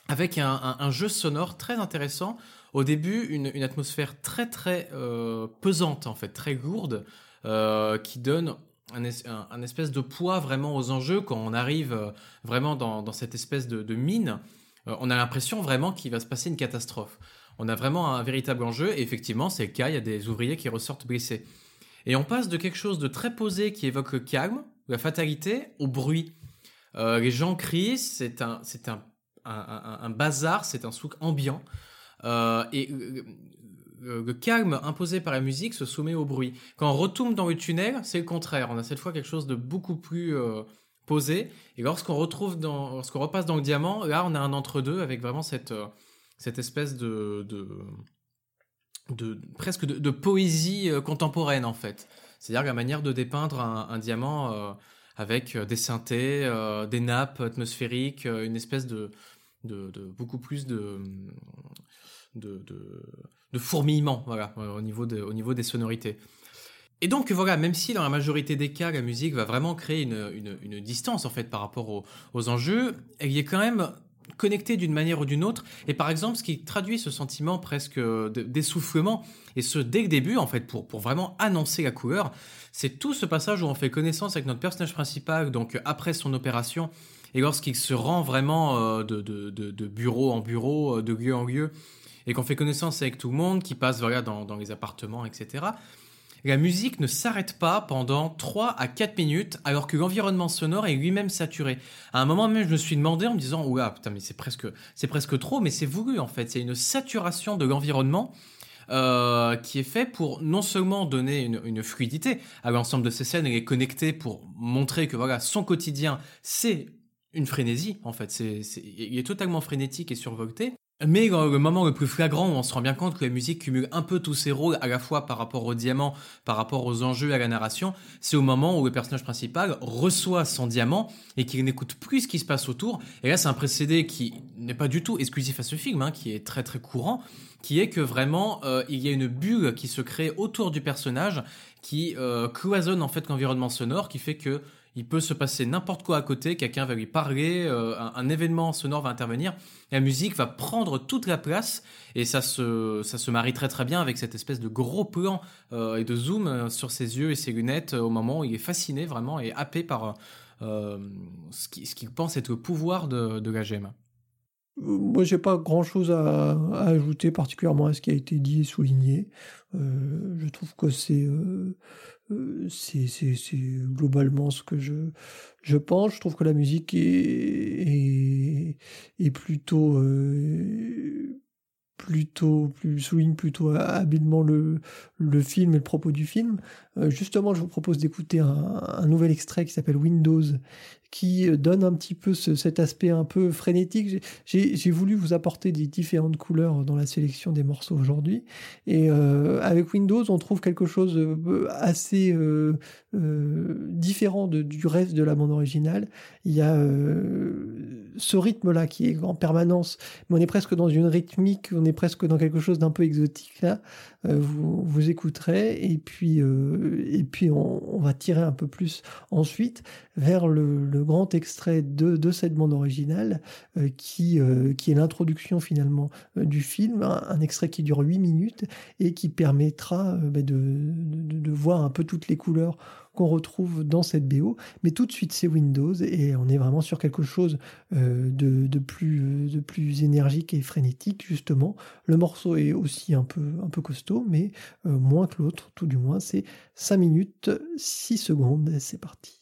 avec un, jeu sonore très intéressant. Au début, une, atmosphère très très euh, pesante, en fait, très lourde, qui donne un, espèce de poids vraiment aux enjeux quand on arrive vraiment dans, cette espèce de, de mine. On a l'impression vraiment qu'il va se passer une catastrophe. On a vraiment un véritable enjeu, et effectivement, c'est le cas, il y a des ouvriers qui ressortent blessés. Et on passe de quelque chose de très posé qui évoque le calme, la fatalité, au bruit. Euh, les gens crient, c'est un, c'est un, un, bazar, c'est un souk ambiant. Euh, et le, le, calme imposé par la musique se soumet au bruit. Quand on retourne dans le tunnel, c'est le contraire. On a cette fois quelque chose de beaucoup plus euh, posé. Et lorsqu'on retrouve lorsqu'on repasse dans le diamant, là, on a un entre-deux avec vraiment cette, euh, cette espèce de, de de presque de, poésie euh, contemporaine en fait. C'est-à-dire la manière de dépeindre un, diamant euh, avec euh, des synthés, des nappes atmosphériques, une espèce de, de, beaucoup plus de de, de, fourmillement voilà au niveau au niveau des sonorités. Et donc voilà, même si dans la majorité des cas la musique va vraiment créer une, distance en fait par rapport aux, aux enjeux, il y a quand même connectés d'une manière ou d'une autre. Et par exemple, ce qui traduit ce sentiment presque d'essoufflement, et ce dès le début, en fait, pour, pour vraiment annoncer la couleur, c'est tout ce passage où on fait connaissance avec notre personnage principal, donc après son opération, et lorsqu'il se rend vraiment euh, de, de, de, de, bureau en bureau, de lieu en lieu, et qu'on fait connaissance avec tout le monde, qui passe voilà, dans, dans les appartements, etc la musique ne s'arrête pas pendant 3 à 4 minutes alors que l'environnement sonore est lui-même saturé. À un moment même, je me suis demandé en me disant "Ouah, putain mais c'est presque c'est presque trop mais c'est voulu en fait, c'est une saturation de l'environnement euh, qui est fait pour non seulement donner une, fluidité à l'ensemble de ces scènes et les connecter pour montrer que voilà, son quotidien c'est une frénésie en fait, c'est il est totalement frénétique et survolté mais le moment le plus flagrant où on se rend bien compte que la musique cumule un peu tous ses rôles à la fois par rapport au diamant, par rapport aux enjeux à la narration, c'est au moment où le personnage principal reçoit son diamant et qu'il n'écoute plus ce qui se passe autour. Et là, c'est un précédé qui n'est pas du tout exclusif à ce film, hein, qui est très très courant, qui est que vraiment euh, il y a une bulle qui se crée autour du personnage, qui euh, cloisonne en fait l'environnement sonore, qui fait que il peut se passer n'importe quoi à côté, quelqu'un va lui parler, euh, un, événement sonore va intervenir, la musique va prendre toute la place et ça se, ça se marie très très bien avec cette espèce de gros plan euh, et de zoom euh, sur ses yeux et ses lunettes au moment où il est fasciné vraiment et happé par ce qu'il qu pense être le pouvoir de, la gemme. Moi, j'ai pas grand chose à, ajouter particulièrement à ce qui a été dit et souligné. Je trouve que c'est c'est globalement ce que je, je pense. Je trouve que la musique est, est, plutôt, euh, plutôt, plus, souligne plutôt habilement le, le film et le propos du film. Euh, justement, je vous propose d'écouter un nouvel extrait qui s'appelle Windows, qui donne un petit peu ce, cet aspect un peu frénétique. J'ai voulu vous apporter des différentes couleurs dans la sélection des morceaux aujourd'hui. Et euh, avec Windows, on trouve quelque chose assez euh, euh, différent du reste de la bande originale. Il y a euh, ce rythme-là qui est en permanence, mais on est presque dans une rythmique, on est presque dans quelque chose d'un peu exotique là. Euh, vous, vous écouterez et puis, euh, on, va tirer un peu plus ensuite vers le, grand extrait de, cette bande originale euh, qui, est l'introduction finalement du film, un, extrait qui dure 8 minutes et qui permettra bah, de, de voir un peu toutes les couleurs qu'on retrouve dans cette BO. Mais tout de suite, c'est Windows et on est vraiment sur quelque chose euh, de, plus, de plus énergique et frénétique, justement. Le morceau est aussi un peu, un peu costaud, mais euh, moins que l'autre, tout du moins. C'est 5 minutes, 6 secondes. C'est parti.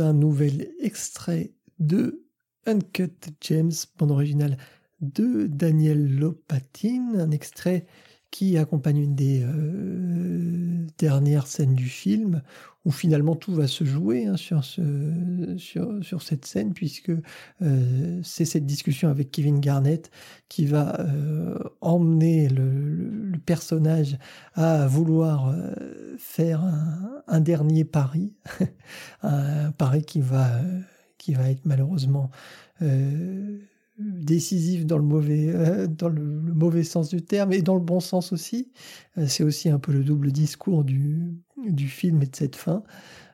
Un nouvel extrait de Uncut James, bande originale de Daniel Lopatin, un extrait qui accompagne une des euh, dernières scènes du film, où finalement tout va se jouer hein, sur, ce, sur, sur, cette scène, puisque euh, c'est cette discussion avec Kevin Garnett qui va euh, emmener le, personnage à vouloir faire un, un, dernier pari, un pari qui va, qui va être malheureusement décisif dans le mauvais euh, dans le, mauvais sens du terme et dans le bon sens aussi. Euh, c'est aussi un peu le double discours du, du film et de cette fin.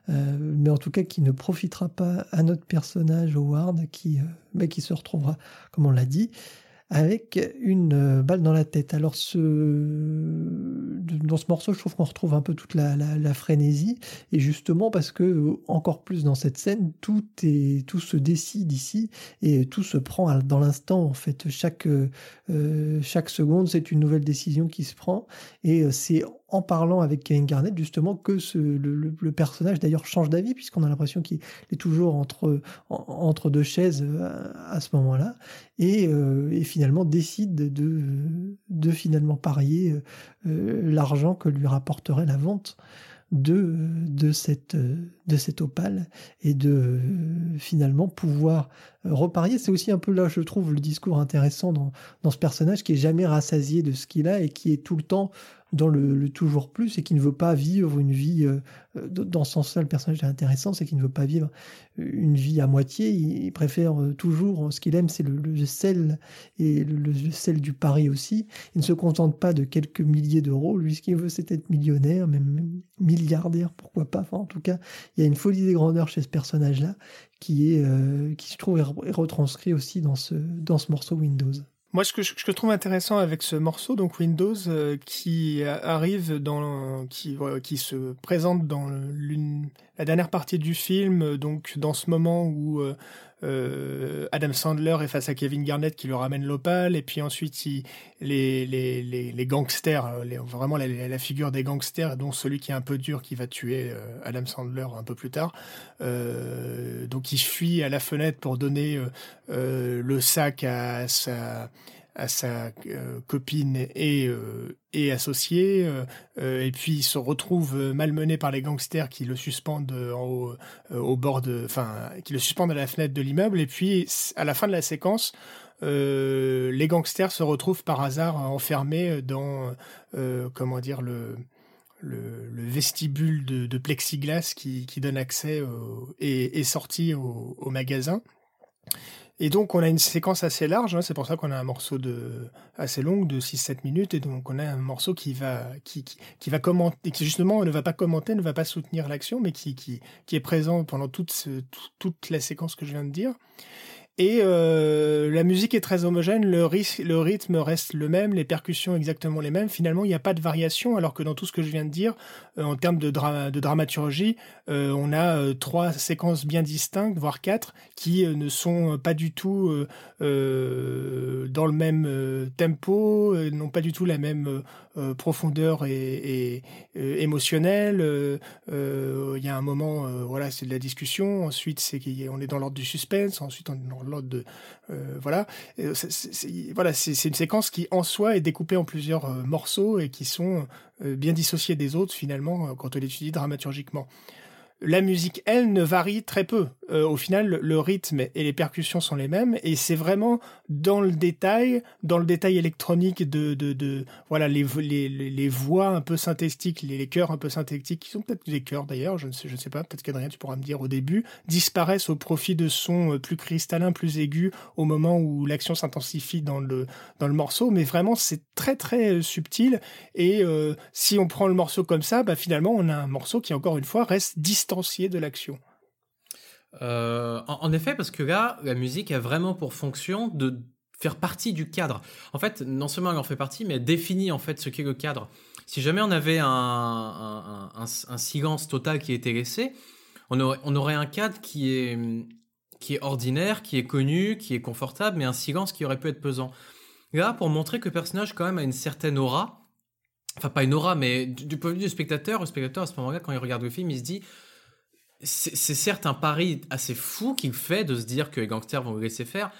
Euh, mais en tout cas qui ne profitera pas à notre personnage Howard qui bah, qui se retrouvera comme on l'a dit avec une euh, balle dans la tête. Alors ce, dans ce morceau, je trouve qu'on retrouve un peu toute la, frénésie, et justement parce que encore plus dans cette scène, tout est, tout se décide ici et tout se prend dans l'instant. En fait, chaque euh, chaque seconde, c'est une nouvelle décision qui se prend, et euh, c'est en parlant avec Kevin Garnett justement que le, personnage d'ailleurs change d'avis puisqu'on a l'impression qu'il est toujours entre, deux chaises euh, à, ce moment-là et, euh, et, finalement décide de, de finalement parier euh, l'argent que lui rapporterait la vente de, de cette opale et de finalement pouvoir reparier. C'est aussi un peu là, je trouve, le discours intéressant dans, dans ce personnage qui est jamais rassasié de ce qu'il a et qui est tout le temps dans le, toujours plus et qui ne veut pas vivre une vie, euh, dans ce sens-là, le personnage est intéressant, c'est qu'il ne veut pas vivre une vie à moitié, il, préfère euh, toujours, ce qu'il aime, c'est le, sel et le, sel du pari aussi. Il ne se contente pas de quelques milliers d'euros, lui, ce qu'il veut, c'est être millionnaire, même, milliardaire, pourquoi pas. En tout cas, il y a une folie des grandeurs chez ce personnage-là qui est, euh, qui se trouve retranscrit aussi dans ce, dans ce morceau Windows. Moi, ce que je, trouve intéressant avec ce morceau, donc Windows, euh, qui arrive dans, qui, qui se présente dans la dernière partie du film, donc dans ce moment où euh, euh, Adam Sandler est face à Kevin Garnett qui lui ramène l'opale, et puis ensuite il, les, les, les, gangsters, vraiment la, la, figure des gangsters, dont celui qui est un peu dur qui va tuer Adam Sandler un peu plus tard. donc il fuit à la fenêtre pour donner le sac à sa sa euh, copine et, euh, et associée, euh, et puis se retrouve malmené par les gangsters qui le suspendent au bord de, enfin, qui le suspendent à la fenêtre de l'immeuble, et puis à la fin de la séquence, les gangsters se retrouvent par hasard enfermés dans, comment dire, le, le, vestibule de, plexiglas qui, donne accès et est sorti au, au magasin. Et donc, on a une séquence assez large, hein, c'est pour ça qu'on a un morceau de, assez long, de 6-7 minutes, et donc on a un morceau qui va, qui, qui, va commenter, qui justement ne va pas commenter, ne va pas soutenir l'action, mais qui, qui, qui est présent pendant toute, toute la séquence que je viens de dire. Et euh, la musique est très homogène, le, rythme reste le même, les percussions exactement les mêmes. Finalement, il n'y a pas de variation, alors que dans tout ce que je viens de dire, euh, en termes de, de dramaturgie, euh, on a trois séquences bien distinctes, voire quatre, qui ne sont pas du tout dans le même tempo, n'ont pas du tout la même profondeur et, et émotionnelle. Il y a un moment, voilà, c'est de la discussion. Ensuite, c'est qu'on est dans l'ordre du suspense. Ensuite, on est dans l'ordre de euh, voilà. Voilà, c'est une séquence qui en soi est découpée en plusieurs euh, morceaux et qui sont euh, bien dissociés des autres finalement quand on l'étudie dramaturgiquement la musique, elle, ne varie très peu. Euh, au final, le, rythme et les percussions sont les mêmes, et c'est vraiment dans le détail, dans le détail électronique de, de, de voilà les, les, les, voix un peu synthétiques, les, les chœurs un peu synthétiques, qui sont peut-être des chœurs d'ailleurs, je ne sais, je sais pas, peut-être qu'Adrien tu pourras me dire au début, disparaissent au profit de sons euh, plus cristallins, plus aigus au moment où l'action s'intensifie dans le dans le morceau, mais vraiment c'est très très euh, subtil, et si on prend le morceau comme ça, bah finalement on a un morceau qui encore une fois reste de l'action. Euh, en, effet, parce que là, la musique a vraiment pour fonction de faire partie du cadre. En fait, non seulement elle en fait partie, mais elle définit en fait ce qu'est le cadre. Si jamais on avait un, silence total qui était laissé, on aurait, un cadre qui est, qui est ordinaire, qui est connu, qui est confortable, mais un silence qui aurait pu être pesant. Là, pour montrer que le personnage quand même a une certaine aura, enfin pas une aura, mais du, du point de vue du spectateur, le spectateur à ce moment-là, quand il regarde le film, il se dit c'est certes un pari assez fou qu'il fait de se dire que les gangsters vont le laisser faire.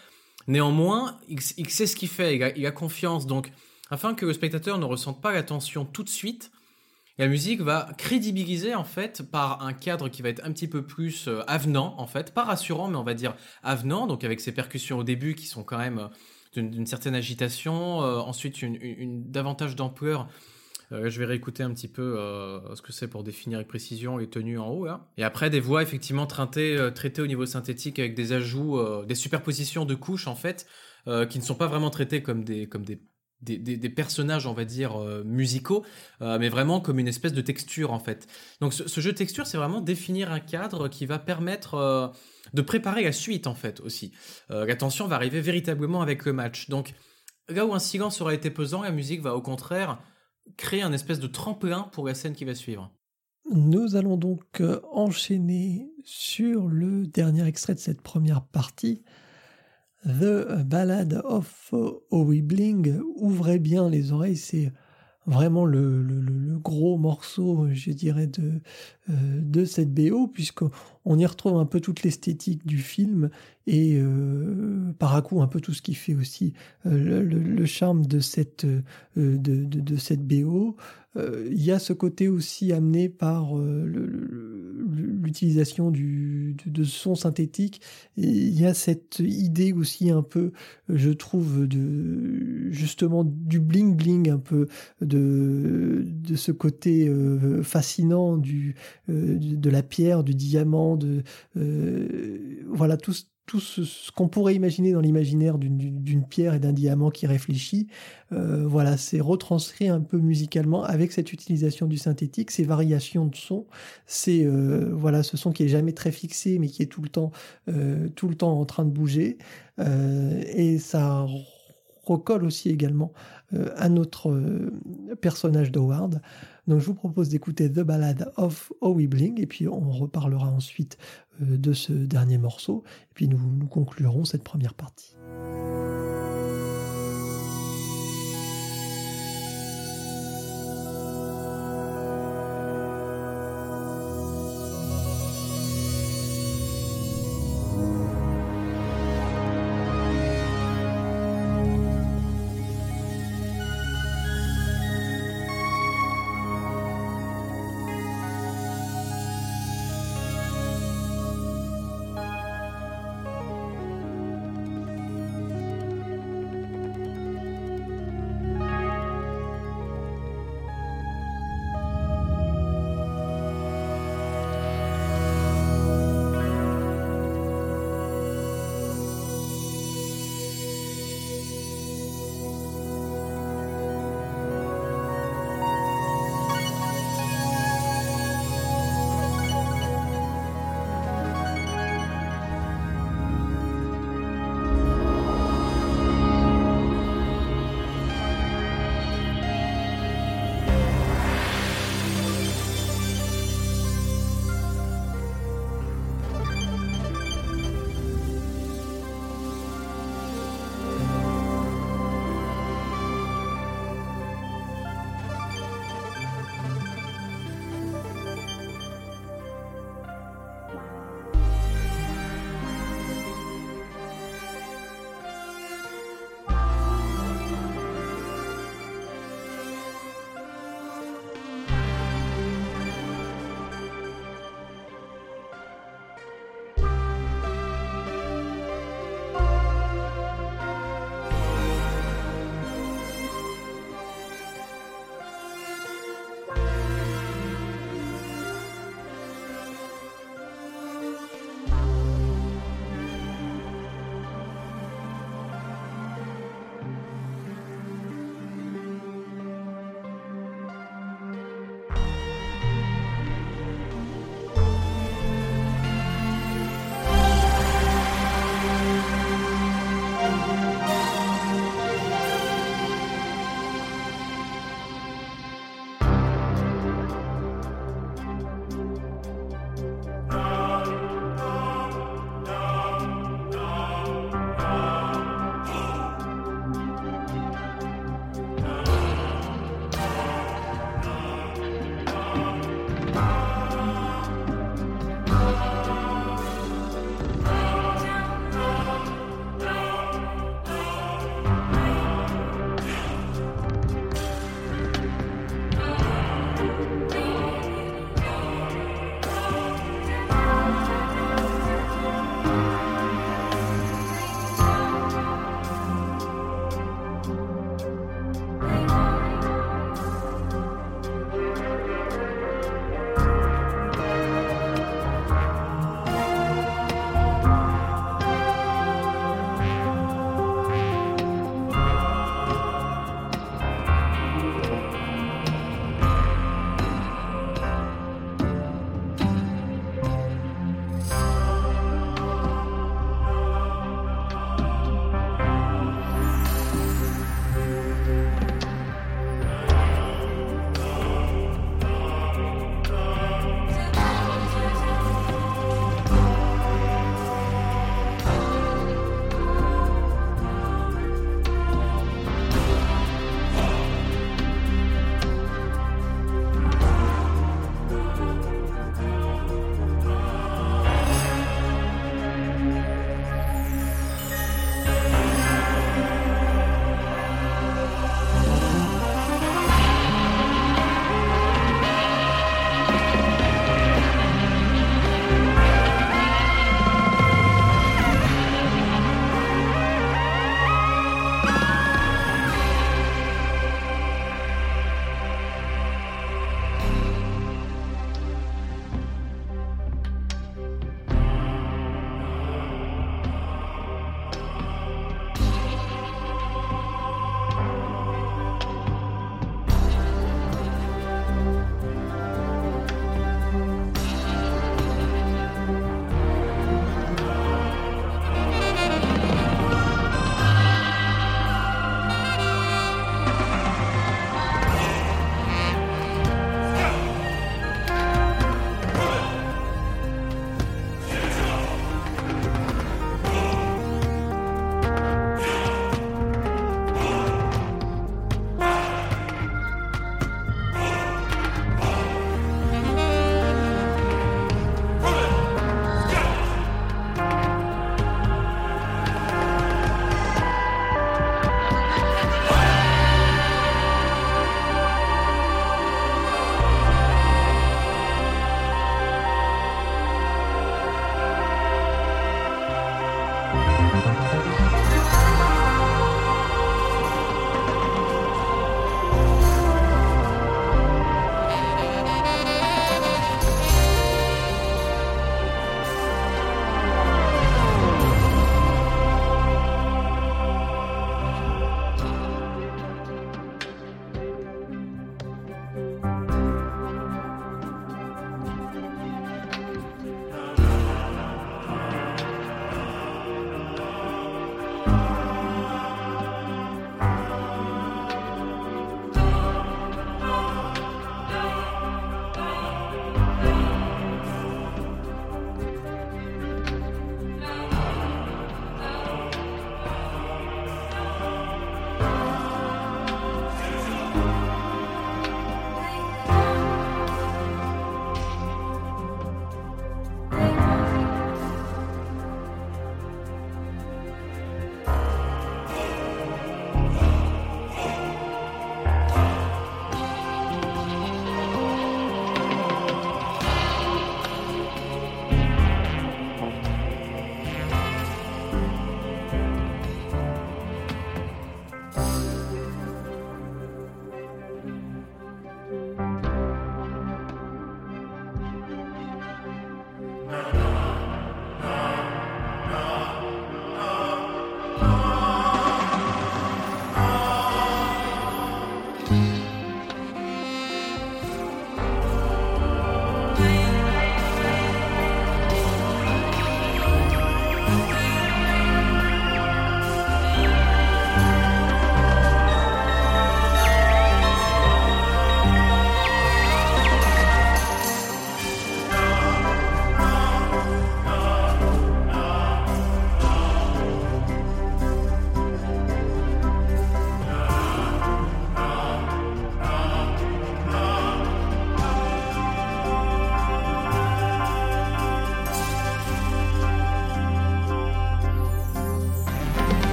Néanmoins, il, sait ce qu'il fait, il a, confiance. Donc, afin que le spectateur ne ressente pas la tension tout de suite, la musique va crédibiliser en fait par un cadre qui va être un petit peu plus euh, avenant en fait, pas rassurant mais on va dire avenant, donc avec ses percussions au début qui sont quand même euh, d'une certaine agitation, euh, ensuite une, davantage d'ampleur. Je vais réécouter un petit peu ce que c'est pour définir avec précision les tenues en haut là. Et après des voix effectivement traitées, traitées au niveau synthétique avec des ajouts, des superpositions de couches en fait, qui ne sont pas vraiment traitées comme des personnages, on va dire, euh, musicaux, euh, mais vraiment comme une espèce de texture, en fait. Donc ce, jeu de texture, c'est vraiment définir un cadre qui va permettre euh, de préparer la suite, en fait, aussi. la va arriver véritablement avec le match. Donc là où un silence aurait été pesant, la musique va au contraire créer un espèce de tremplin pour la scène qui va suivre. Nous allons donc enchaîner sur le dernier extrait de cette première partie, The Ballad of Owie Bling, ouvrez bien les oreilles, c'est vraiment le, gros morceau, je dirais, de, euh, cette BO, puisqu'on y retrouve un peu toute l'esthétique du film et euh, par à coup un peu tout ce qui fait aussi euh, le, charme de cette, de, de, cette BO. Il y a ce côté aussi amené par l'utilisation du, de, son synthétique. il y a cette idée aussi un peu, je trouve, de justement du bling bling un peu de, de ce côté fascinant du, de la pierre, du diamant, de voilà tout, tout ce, qu'on pourrait imaginer dans l'imaginaire d'une pierre et d'un diamant qui réfléchit, euh, voilà, c'est retranscrit un peu musicalement avec cette utilisation du synthétique, ces variations de son, c'est euh, voilà, ce son qui est jamais très fixé, mais qui est tout le temps, euh, tout le temps en train de bouger, et ça recolle aussi également à notre personnage d'Howard. Donc je vous propose d'écouter The Ballad of Howie Bling et puis on reparlera ensuite euh, de ce dernier morceau et puis nous conclurons cette première partie.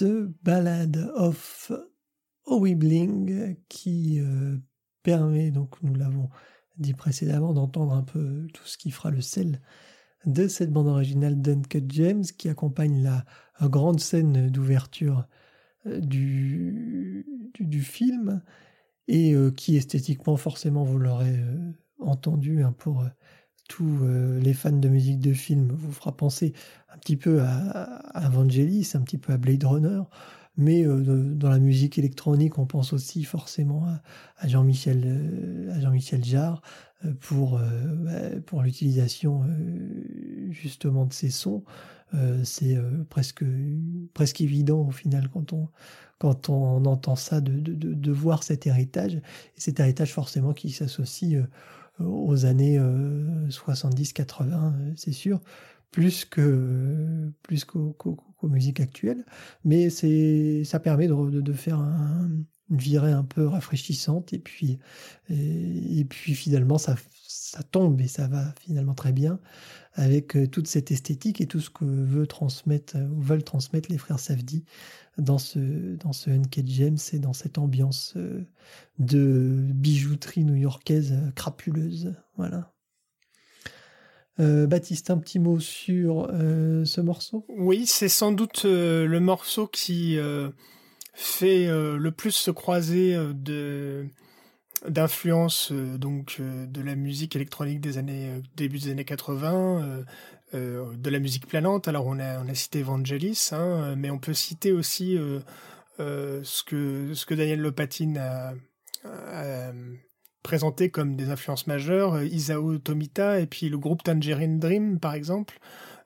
The Ballad of Owibling qui permet, donc nous l'avons dit précédemment, d'entendre un peu tout ce qui fera le sel de cette bande originale d'Uncut James qui accompagne la grande scène d'ouverture euh, du, film et euh, qui esthétiquement forcément vous l'aurez euh, entendu hein, pour tous les fans de musique de film vous fera penser un petit peu à, à Vangelis, un petit peu à Blade Runner, mais dans la musique électronique, on pense aussi forcément à, Jean-Michel à Jean-Michel Jarre pour bah, pour l'utilisation justement de ces sons. c'est presque presque évident au final quand on quand on entend ça de, de, de, voir cet héritage et cet héritage forcément qui s'associe aux années 70-80, c'est sûr, plus que plus qu'aux musiques actuelles, mais c'est ça permet de, de faire un, une virée un peu rafraîchissante et puis et, puis finalement ça ça tombe et ça va finalement très bien avec euh, toute cette esthétique et tout ce que veut transmettre ou veulent transmettre les frères Safdie dans ce dans ce Uncut James et dans cette ambiance euh, de bijouterie new-yorkaise euh, crapuleuse. Voilà. Euh, Baptiste, un petit mot sur ce morceau? Oui, c'est sans doute le morceau qui fait le plus se croiser de d'influence donc de la musique électronique des années début des années 80 de la musique planante alors on a cité Vangelis hein, mais on peut citer aussi ce que ce que Daniel Lopatine a présentés comme des influences majeures, euh, Isao Tomita et puis le groupe Tangerine Dream par exemple.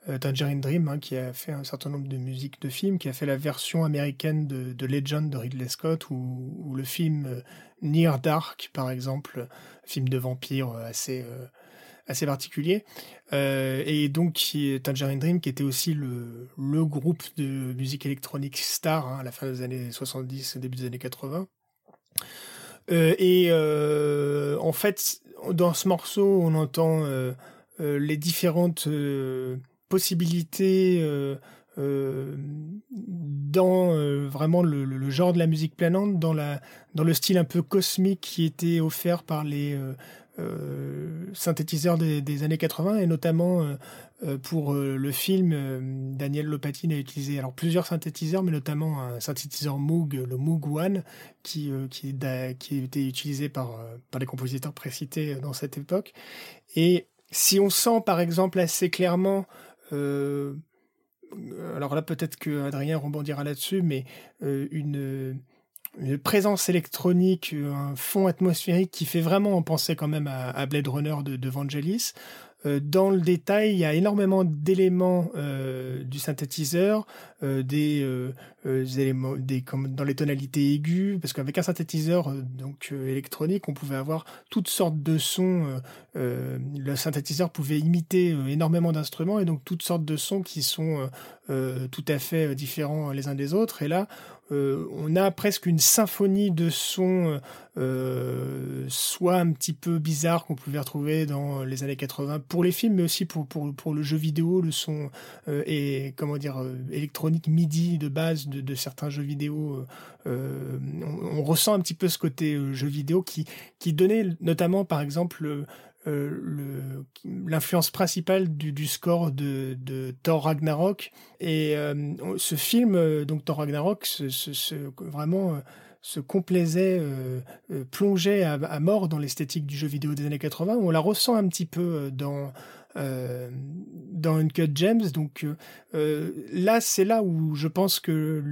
Euh, Tangerine Dream hein, qui a fait un certain nombre de musiques de films, qui a fait la version américaine de, Legend de Ridley Scott ou, le film euh, Near Dark par exemple, film de vampire assez assez particulier. et donc Tangerine Dream qui était aussi le, le groupe de musique électronique star hein, à la fin des années 70 début des années 80. Euh, et euh, en fait, dans ce morceau, on entend euh, les différentes possibilités dans vraiment le, genre de la musique planante, dans, la, dans le style un peu cosmique qui était offert par les synthétiseurs des, des, années 80 et notamment euh, pour euh, le film, euh, Daniel Lopatine a utilisé alors plusieurs synthétiseurs, mais notamment un synthétiseur Moog, le Moog One, qui qui, qui été utilisé par par les compositeurs précités dans cette époque. Et si on sent par exemple assez clairement alors là peut-être que Adrien rebondira là-dessus, mais une, une, présence électronique, un fond atmosphérique qui fait vraiment penser quand même à, Blade Runner de, de Vangelis. Euh, dans le détail, il y a énormément d'éléments euh, du synthétiseur, euh, des, éléments, des comme dans les tonalités aiguës, parce qu'avec un synthétiseur donc électronique, on pouvait avoir toutes sortes de sons. le synthétiseur pouvait imiter énormément d'instruments et donc toutes sortes de sons qui sont tout à fait différents les uns des autres. Et là, euh, on a presque une symphonie de sons, euh, soit un petit peu bizarre qu'on pouvait retrouver dans les années 80 pour les films, mais aussi pour, pour, le jeu vidéo, le son euh, et comment dire électronique MIDI de base de, certains jeux vidéo. On, ressent un petit peu ce côté jeu vidéo qui, qui donnait notamment par exemple euh, l'influence principale du, score de, Thor Ragnarok. Et euh, ce film, euh, donc Thor Ragnarok, se, vraiment se complaisait, plongeait à, mort dans l'esthétique du jeu vidéo des années 80. On la ressent un petit peu dans euh, dans Uncut Gems. Donc là, c'est là où je pense que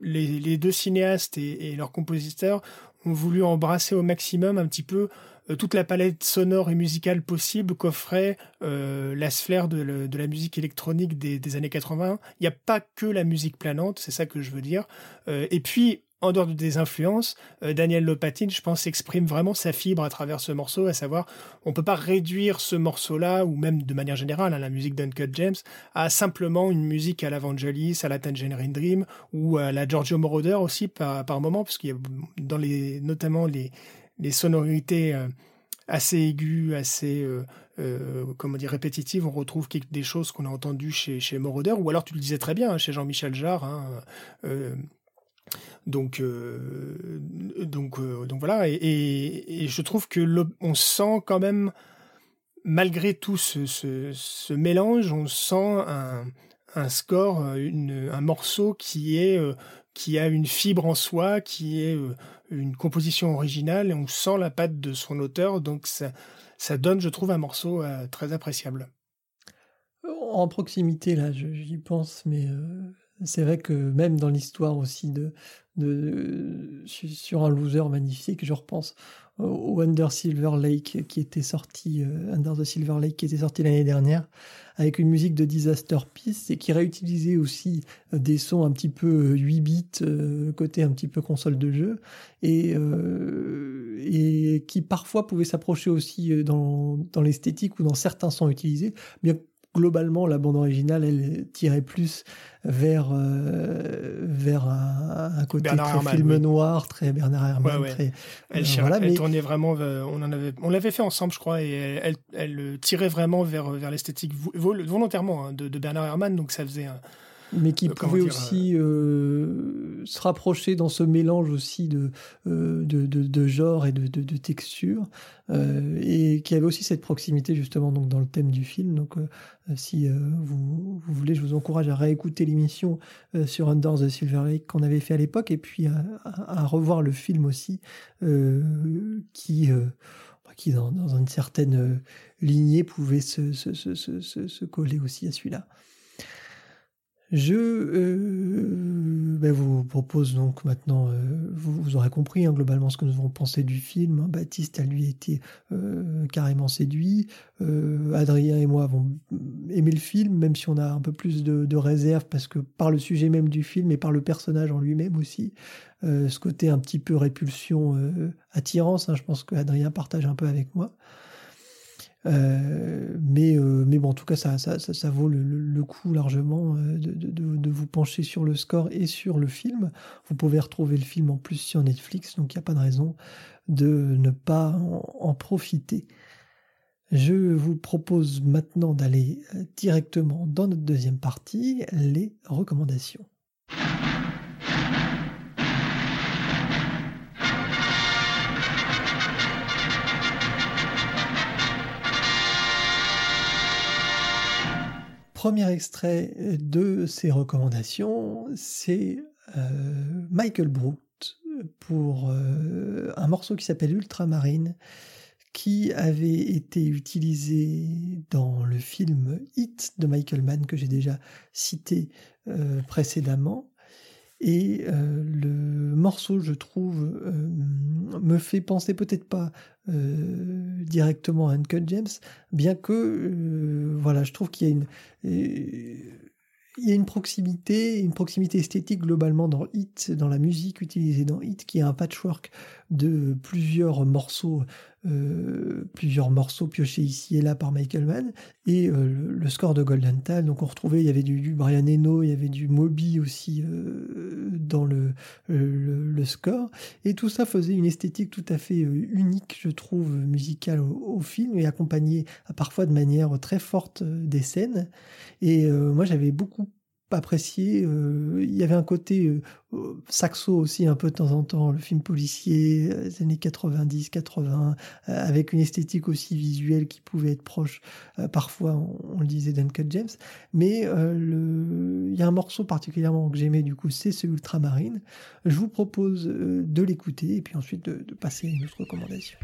les, deux cinéastes et, leurs compositeurs ont voulu embrasser au maximum un petit peu euh, toute la palette sonore et musicale possible qu'offrait euh, flair de, la musique électronique des, années 80. Il n'y a pas que la musique planante, c'est ça que je veux dire. Euh, et puis, en dehors des influences, euh, Daniel Lopatine, je pense, exprime vraiment sa fibre à travers ce morceau, à savoir, on peut pas réduire ce morceau-là, ou même de manière générale, hein, la musique d'Uncut James, à simplement une musique à l'Evangelis, à la Tangerine Dream, ou à la Giorgio Moroder aussi par, par moment, parce qu'il y a dans les, notamment les, les sonorités euh, assez aiguë, assez comment dire répétitive. On retrouve des choses qu'on a entendues chez, chez Moroder, ou alors tu le disais très bien, hein, chez Jean-Michel Jarre. Hein, donc, donc, donc voilà. Et, je trouve que on sent quand même, malgré tout ce, mélange, on sent un, score, un morceau qui est qui a une fibre en soi, qui est euh, une composition originale, et on sent la patte de son auteur, donc ça, donne, je trouve, un morceau euh, très appréciable. En proximité, là, j'y pense, mais euh, c'est vrai que même dans l'histoire aussi de, de, sur un loser magnifique, je repense au Under Silver Lake qui était sorti, Under the Silver Lake qui était sorti l'année dernière, avec une musique de Disaster Peace et qui réutilisait aussi euh, des sons un petit peu 8 euh, bits, euh, côté un petit peu console de jeu, et, et qui parfois pouvait s'approcher aussi dans, dans l'esthétique ou dans certains sons utilisés, globalement, la bande originale, elle tirait plus vers, euh, vers un, côté très film noir, très Bernard Herrmann. Très, elle, euh, voilà, elle tournait vraiment, on en avait, on l'avait fait ensemble, je crois, et elle, elle, tirait vraiment vers, vers l'esthétique volontairement hein, de, de, Bernard Herrmann, donc ça faisait un, mais qui euh, pouvait aussi euh, se rapprocher dans ce mélange aussi de, euh, de, de, genre et de, de, texture, et qui avait aussi cette proximité justement donc dans le thème du film. Donc, si vous, vous, voulez, je vous encourage à réécouter l'émission sur Under the Silver Lake qu'on avait fait à l'époque, et puis à, à, revoir le film aussi, qui qui dans, dans, une certaine lignée pouvait se, se, se, se coller aussi à celui-là. Je euh, ben, vous propose donc maintenant, euh, vous, aurez compris hein, globalement ce que nous avons pensé du film. Hein. Baptiste a lui été euh, carrément séduit. Adrien et moi avons aimé le film, même si on a un peu plus de, réserve parce que par le sujet même du film et par le personnage en lui-même aussi, ce côté un petit peu répulsion, attirance, hein, je pense que Adrien partage un peu avec moi. Euh, mais, euh, mais bon, en tout cas, ça, ça, ça, vaut le, le, coup largement euh, de, de, de, vous pencher sur le score et sur le film. Vous pouvez retrouver le film en plus sur Netflix, donc il n'y a pas de raison de ne pas en profiter. Je vous propose maintenant d'aller directement dans notre deuxième partie, les recommandations. Premier extrait de ces recommandations, c'est euh, Michael Brooks pour euh, un morceau qui s'appelle Ultramarine, qui avait été utilisé dans le film Hit de Michael Mann que j'ai déjà cité euh, précédemment. Et le morceau, je trouve, me fait penser peut-être pas euh, directement à Uncut James, bien que euh, voilà, je trouve qu'il y a une euh, il y a une proximité, une proximité esthétique globalement dans Hit, dans la musique utilisée dans Hit, qui est un patchwork de plusieurs morceaux euh, plusieurs morceaux piochés ici et là par Michael Mann et euh, le score de Golden Tal. Donc on retrouvait, il y avait du, Brian Eno, il y avait du Moby aussi euh, dans le, le, score. Et tout ça faisait une esthétique tout à fait unique, je trouve, musicale au, film et accompagnée parfois de manière très forte des scènes. Et moi j'avais beaucoup apprécié. Euh, il y avait un côté euh, saxo aussi un peu de temps en temps, le film policier euh, des années 90, 80, avec une esthétique aussi visuelle qui pouvait être proche. parfois, on, le disait d'Uncut James. Mais il y a un morceau particulièrement que j'aimais du coup, c'est ce Ultramarine. Je vous propose de l'écouter et puis ensuite de, de passer à une autre recommandation.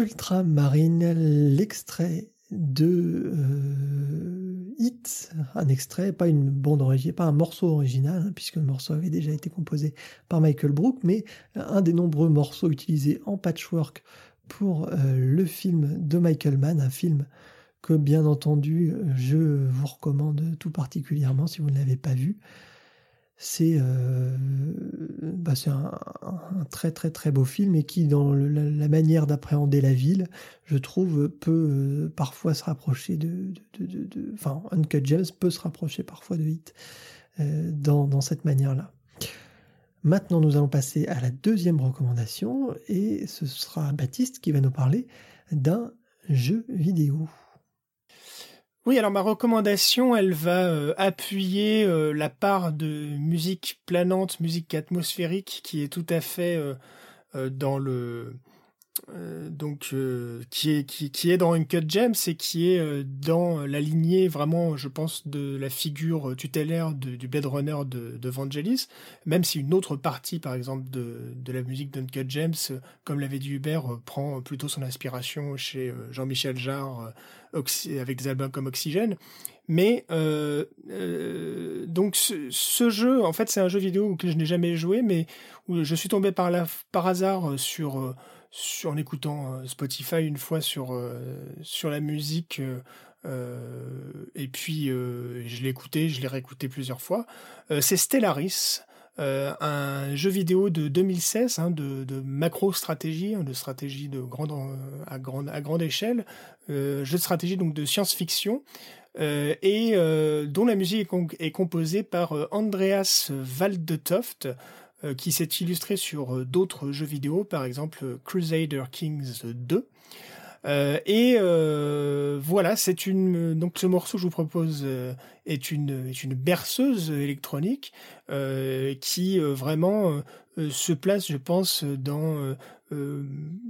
Ultramarine, l'extrait de euh, un extrait, pas une bande originale, pas un morceau original, hein, puisque le morceau avait déjà été composé par Michael Brook, mais un des nombreux morceaux utilisés en patchwork pour euh, le film de Michael Mann, un film que bien entendu je vous recommande tout particulièrement si vous ne l'avez pas vu. C'est euh, bah un, très très très beau film et qui dans la, manière d'appréhender la ville, je trouve, peut euh, parfois se rapprocher de, Enfin, Uncut Gems peut se rapprocher parfois de Hit euh, dans, dans cette manière-là. Maintenant, nous allons passer à la deuxième recommandation et ce sera Baptiste qui va nous parler d'un jeu vidéo. Oui, alors ma recommandation, elle va euh, appuyer euh, la part de musique planante, musique atmosphérique, qui est tout à fait euh, dans le donc qui est qui, est dans Uncut Gems et qui est dans la lignée vraiment, je pense, de la figure tutélaire du Blade Runner de, de, Vangelis, même si une autre partie, par exemple, de, de la musique d'Uncut Gems, comme l'avait dit Hubert, prend plutôt son inspiration chez Jean-Michel Jarre avec des albums comme Oxygène. Mais euh, euh, donc ce, jeu, en fait, c'est un jeu vidéo que je n'ai jamais joué, mais où je suis tombé par, la, par hasard sur, en écoutant Spotify une fois sur sur la musique. et puis je l'ai écouté, je l'ai réécouté plusieurs fois. c'est Stellaris, euh, un jeu vidéo de 2016 hein, de, macro-stratégie, hein, de stratégie de grande, à, grande, à grande échelle, euh, jeu de stratégie donc de science-fiction, euh, et dont la musique est, composée par Andreas Waldetoft, qui s'est illustré sur d'autres jeux vidéo, par exemple Crusader Kings 2. Euh, et euh, voilà, c'est une donc ce morceau je vous propose euh, est une est une berceuse électronique qui vraiment se place, je pense, dans euh,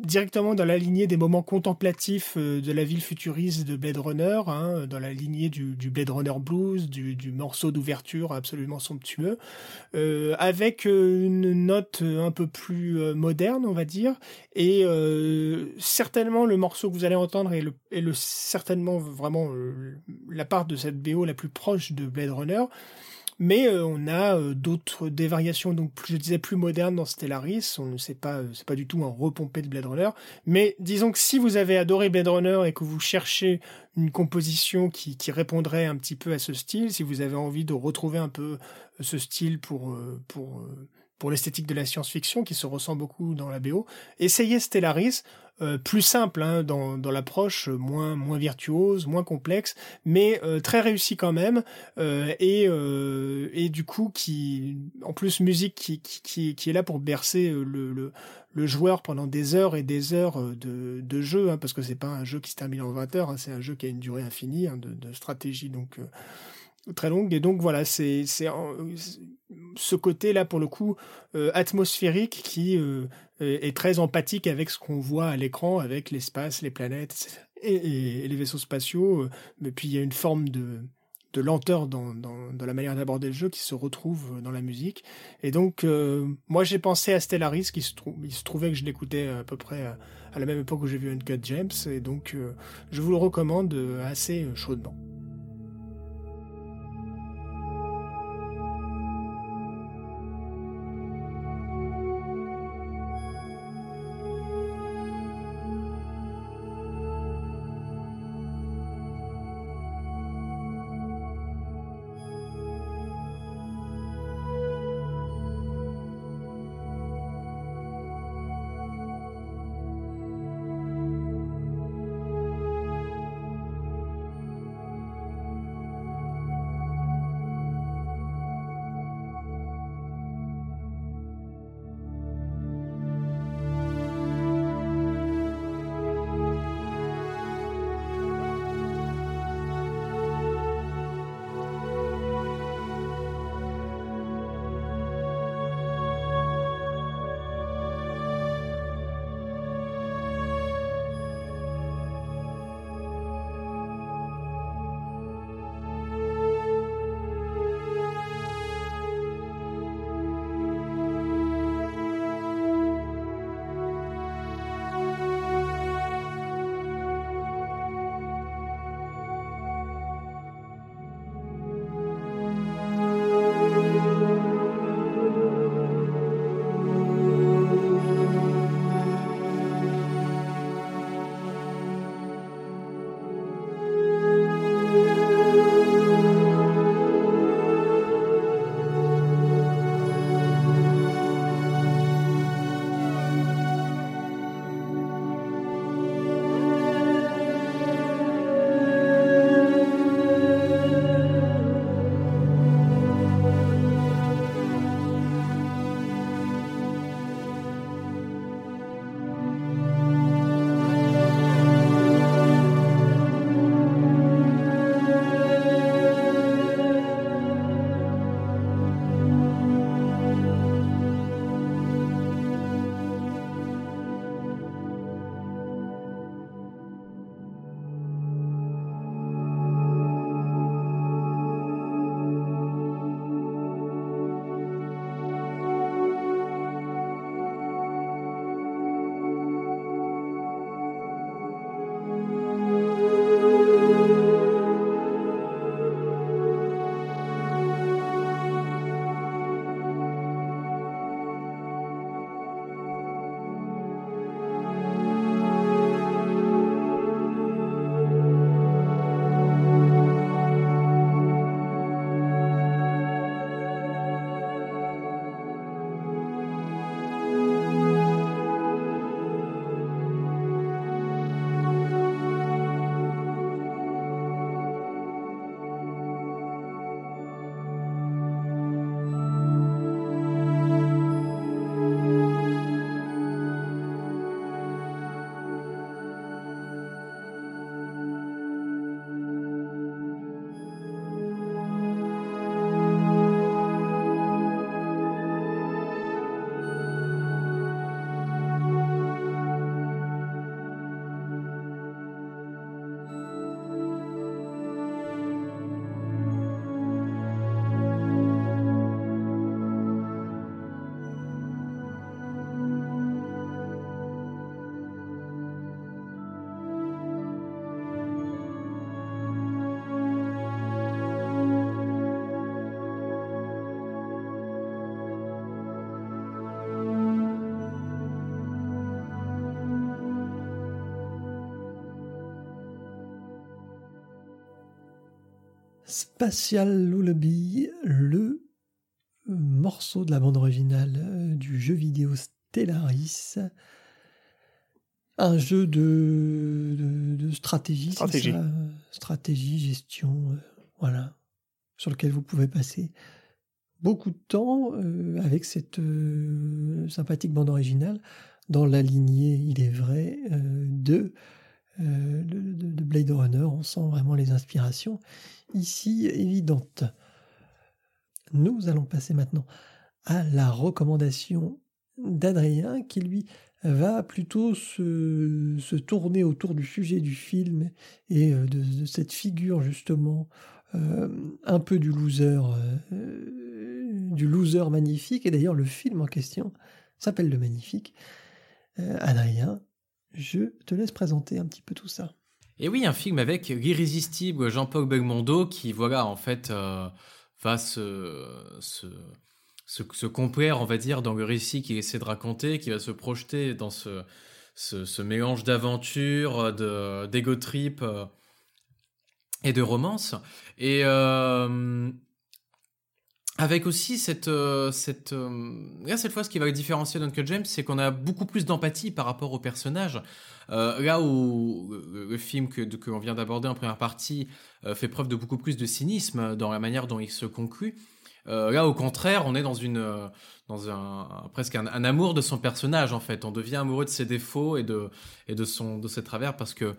directement dans la lignée des moments contemplatifs euh, de la ville futuriste de Blade Runner, hein, dans la lignée du, Blade Runner Blues, du, morceau d'ouverture absolument somptueux, euh, avec une note un peu plus moderne, on va dire, et certainement le morceau que vous allez entendre est, le, est le, certainement vraiment la part de cette BO la plus proche de Blade Runner. Mais euh, on a euh, d'autres des variations donc je disais plus modernes dans Stellaris. On ne sait pas euh, c'est pas du tout un repompé de Blade Runner. Mais disons que si vous avez adoré Blade Runner et que vous cherchez une composition qui, qui répondrait un petit peu à ce style, si vous avez envie de retrouver un peu ce style pour pour pour l'esthétique de la science-fiction qui se ressent beaucoup dans la BO. Essayez Stellaris, euh, plus simple hein, dans, dans l'approche, moins, moins virtuose, moins complexe, mais euh, très réussi quand même, euh, et, et du coup qui, en plus musique qui, qui, qui est là pour bercer le, le, le joueur pendant des heures et des heures de, de jeu, hein, parce que c'est pas un jeu qui se termine en 20 heures, hein, c'est un jeu qui a une durée infinie de, de, stratégie, donc très longue. Et donc voilà, c'est ce côté-là, pour le coup, euh, atmosphérique qui euh, est très empathique avec ce qu'on voit à l'écran, avec l'espace, les planètes et, les vaisseaux spatiaux. Mais euh, puis il y a une forme de, de lenteur dans, dans, dans, la manière d'aborder le jeu qui se retrouve dans la musique. Et donc, moi j'ai pensé à Stellaris, qui se il se trouvait que je l'écoutais à peu près à, la même époque où j'ai vu Uncut James, et donc je vous le recommande assez chaudement. Spatial Lullaby, le morceau de la bande originale du jeu vidéo Stellaris. Un jeu de, de, stratégie, stratégie. stratégie, gestion, voilà, sur lequel vous pouvez passer beaucoup de temps avec cette sympathique bande originale dans la lignée, il est vrai, de euh, de, Blade Runner. On sent vraiment les inspirations ici évidentes. Nous allons passer maintenant à la recommandation d'Adrien qui lui va plutôt se, tourner autour du sujet du film et euh, de, cette figure justement euh, un peu du loser, du loser magnifique. Et d'ailleurs le film en question s'appelle Le Magnifique. Adrien, je te laisse présenter un petit peu tout ça. Et oui, un film avec l'irrésistible Jean-Paul Belmondo qui, voilà, en fait, euh, va se, se, se, complaire, on va dire, dans le récit qu'il essaie de raconter, qui va se projeter dans ce, ce, mélange d'aventure, d'ego trip euh, et de romance. Et euh, avec aussi cette, euh, cette, euh, là cette fois, ce qui va différencier d'Uncle James, c'est qu'on a beaucoup plus d'empathie par rapport au personnage. Euh, là où le, film que, que l'on vient d'aborder en première partie fait preuve de beaucoup plus de cynisme dans la manière dont il se conclut. là, au contraire, on est dans une, dans un, presque un, un, amour de son personnage en fait. On devient amoureux de ses défauts et de, et de son, de ses travers parce que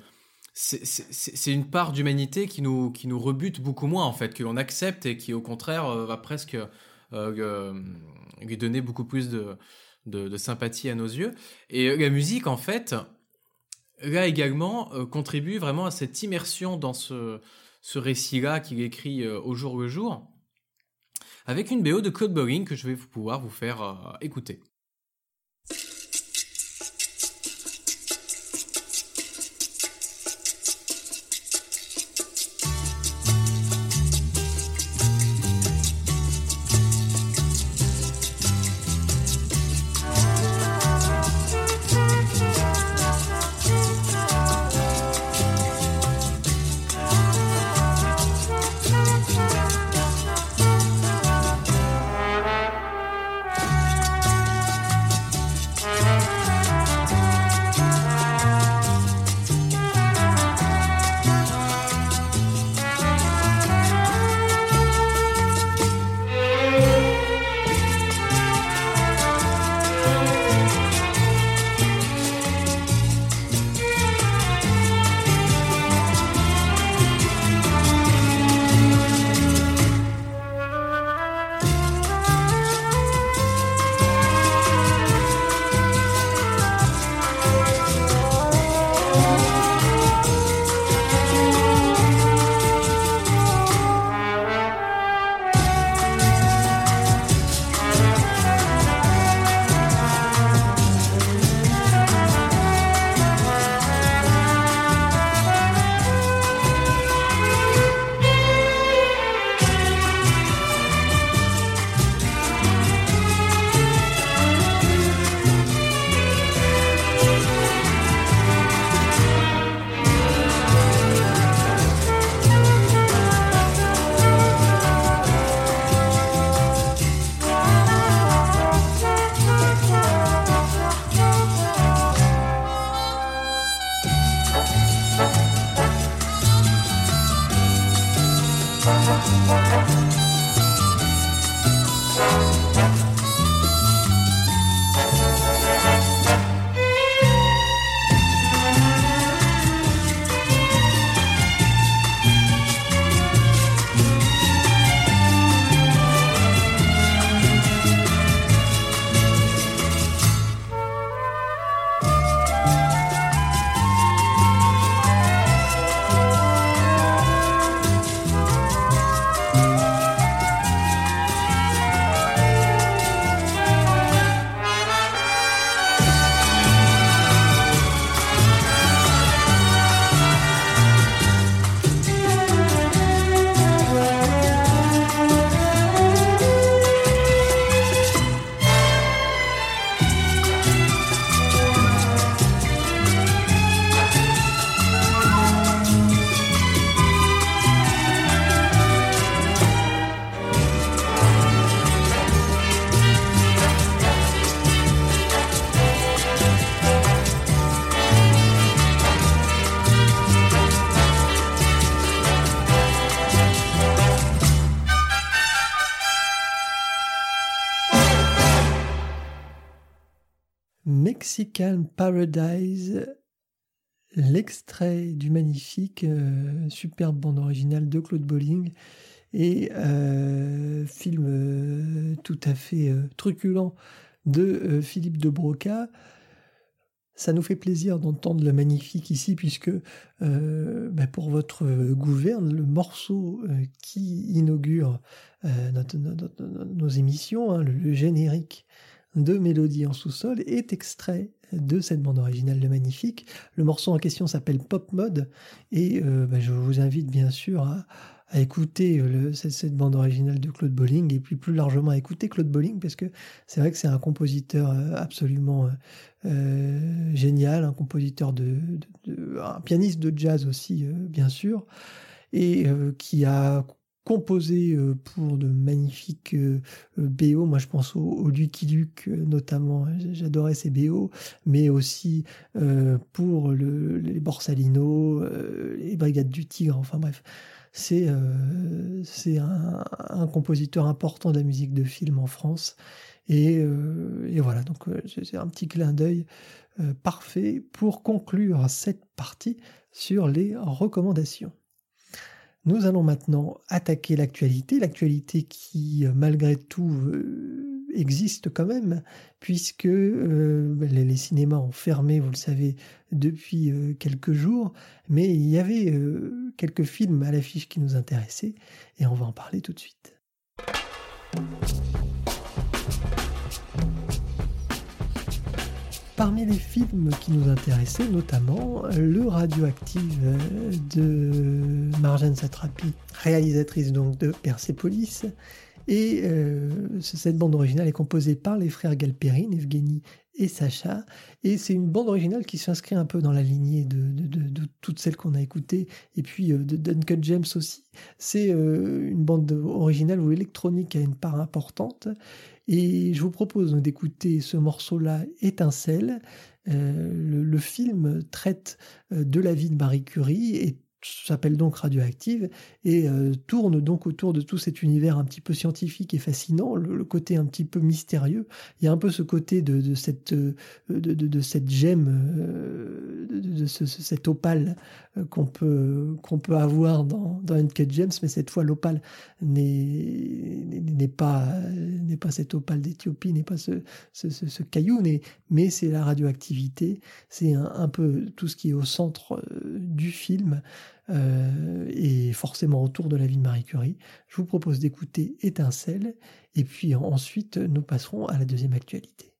c'est une part d'humanité qui nous, qui nous rebute beaucoup moins, en fait, que l'on accepte et qui, au contraire, euh, va presque euh, euh, lui donner beaucoup plus de, de, sympathie à nos yeux. Et la musique, en fait, là également, contribue vraiment à cette immersion dans ce, ce récit-là qu'il écrit au jour le jour, avec une BO de Claude Bolling que je vais pouvoir vous faire écouter. Paradise, l'extrait du magnifique, euh, superbe bande originale de Claude Bolling et euh, film euh, tout à fait truculent de Philippe de Broca. Ça nous fait plaisir d'entendre le magnifique ici, puisque ben, pour votre gouverne, le morceau qui inaugure nos émissions, hein, le, générique de Mélodie en sous-sol, est extrait de cette bande originale de Magnifique. Le morceau en question s'appelle Pop Mode, et ben, je vous invite bien sûr à, écouter le, cette, bande originale de Claude Bolling et puis plus largement à écouter Claude Bolling parce que c'est vrai que c'est un compositeur euh, absolument euh, euh, génial, un compositeur de, un pianiste de jazz aussi bien sûr et qui a composé pour de magnifiques BO. Moi, je pense au, au Lucky Luke notamment. J'adorais ces BO, mais aussi pour le, les Borsalino, les Brigades du Tigre. Enfin bref, c'est euh, un, un, compositeur important de la musique de film en France. Et, euh, et voilà, donc euh, c'est un petit clin d'œil parfait pour conclure cette partie sur les recommandations. Nous allons maintenant attaquer l'actualité, l'actualité qui, malgré tout, existe quand même, puisque euh, les, cinémas ont fermé, vous le savez, depuis euh, quelques jours, mais il y avait euh, quelques films à l'affiche qui nous intéressaient, et on va en parler tout de suite. Parmi les films qui nous intéressaient, notamment le Radioactive de Marjane Satrapi, réalisatrice donc de Persepolis, et euh, cette bande originale est composée par les frères Galperine, Evgeny et Sacha. Et c'est une bande originale qui s'inscrit un peu dans la lignée de, toutes celles qu'on a écoutées, et puis euh, de Duncan James aussi. C'est euh, une bande originale où l'électronique a une part importante. Et je vous propose d'écouter ce morceau-là, Étincelle. le, le, film traite de la vie de Marie Curie et s'appelle donc Radioactive et euh, tourne donc autour de tout cet univers un petit peu scientifique et fascinant, le, côté un petit peu mystérieux. Il y a un peu ce côté de, cette, euh, de, de, cette gemme, euh, de, ce, cet opale qu'on peut, qu'on peut avoir dans, dans Uncut Gems, mais cette fois l'opale n'est pas, n'est pas cet opale d'Éthiopie, n'est pas ce, ce, ce, caillou, mais, mais c'est la radioactivité, c'est un, peu tout ce qui est au centre du film. Euh, et forcément autour de la vie de Marie Curie. Je vous propose d'écouter Étincelle et puis ensuite nous passerons à la deuxième actualité.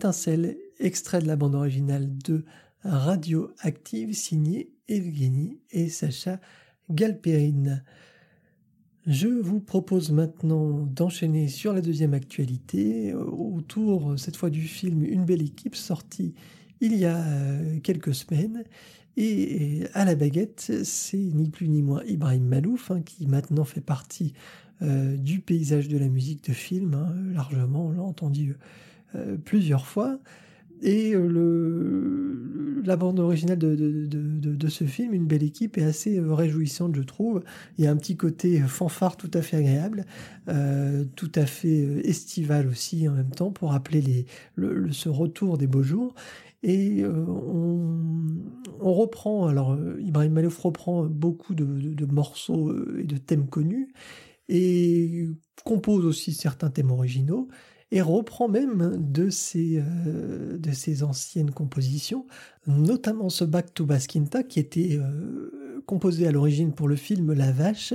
Étincelle, extrait de la bande originale de Radioactive, signé Evgeny et Sacha Galperine. Je vous propose maintenant d'enchaîner sur la deuxième actualité, autour cette fois du film Une belle équipe, sorti il y a euh, quelques semaines. Et à la baguette, c'est ni plus ni moins Ibrahim Malouf, hein, qui maintenant fait partie euh, du paysage de la musique de film, hein, largement, on l'a entendu euh, plusieurs fois. Et euh, le, la bande originale de, de, de, ce film, Une belle équipe, est assez euh, réjouissante, je trouve. Il y a un petit côté fanfare tout à fait agréable, tout à fait estival aussi en même temps, pour rappeler les, le, ce retour des beaux jours. Et on, on, reprend, alors Ibrahim Malouf reprend beaucoup de, morceaux et de thèmes connus, et compose aussi certains thèmes originaux et reprend même de ses, euh, de ses anciennes compositions, notamment ce Back to Baskinta qui était euh, composé à l'origine pour le film La Vache,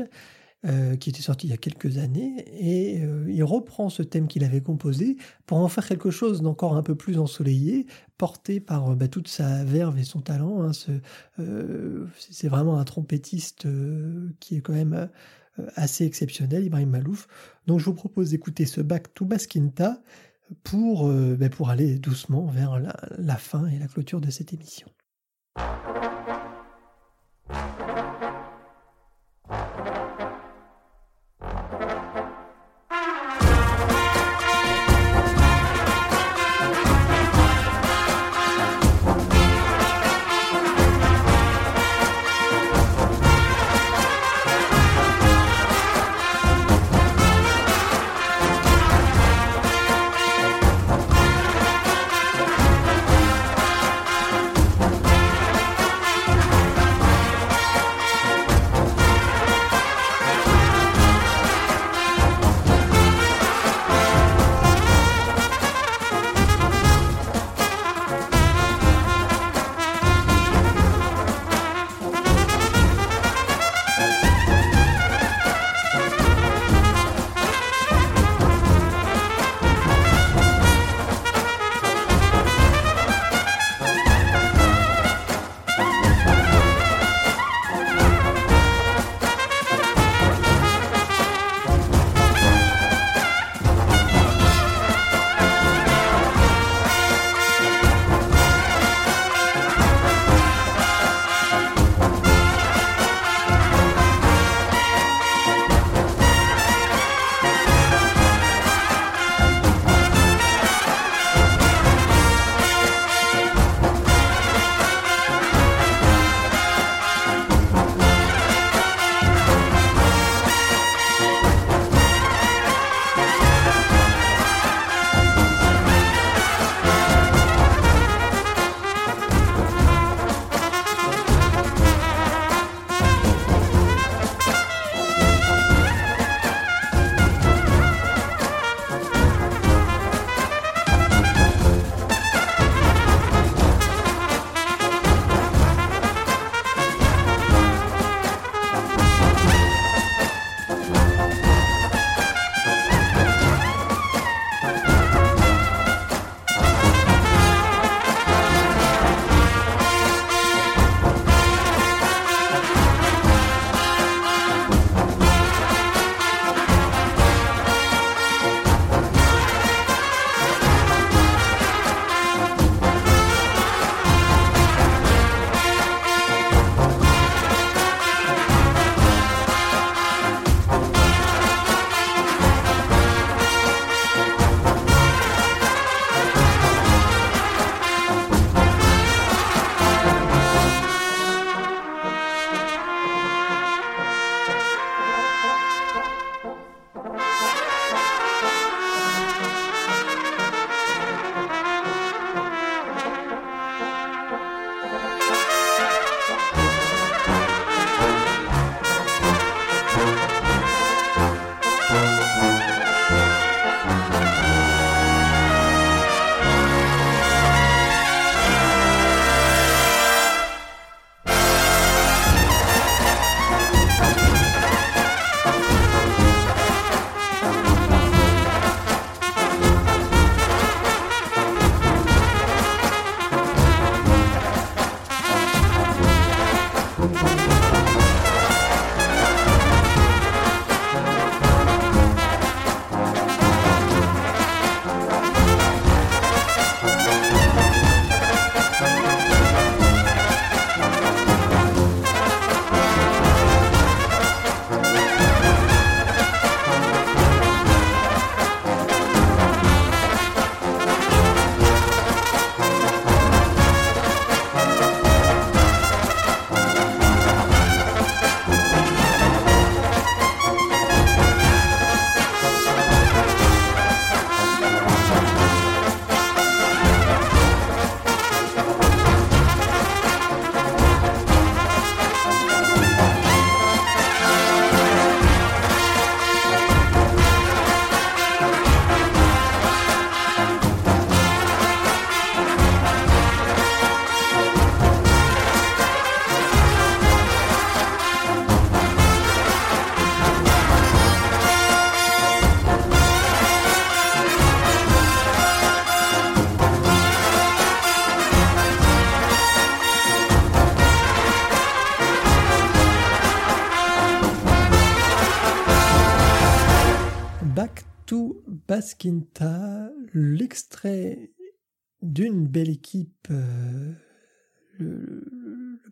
euh, qui était sorti il y a quelques années, et il reprend ce thème qu'il avait composé pour en faire quelque chose d'encore un peu plus ensoleillé, porté par bah, toute sa verve et son talent. Hein, c'est vraiment un trompettiste qui est quand même assez exceptionnel, Ibrahim Malouf. Donc je vous propose d'écouter ce Back to Baskinta pour, euh, ben, pour aller doucement vers la fin et la clôture de cette émission. Euh, le,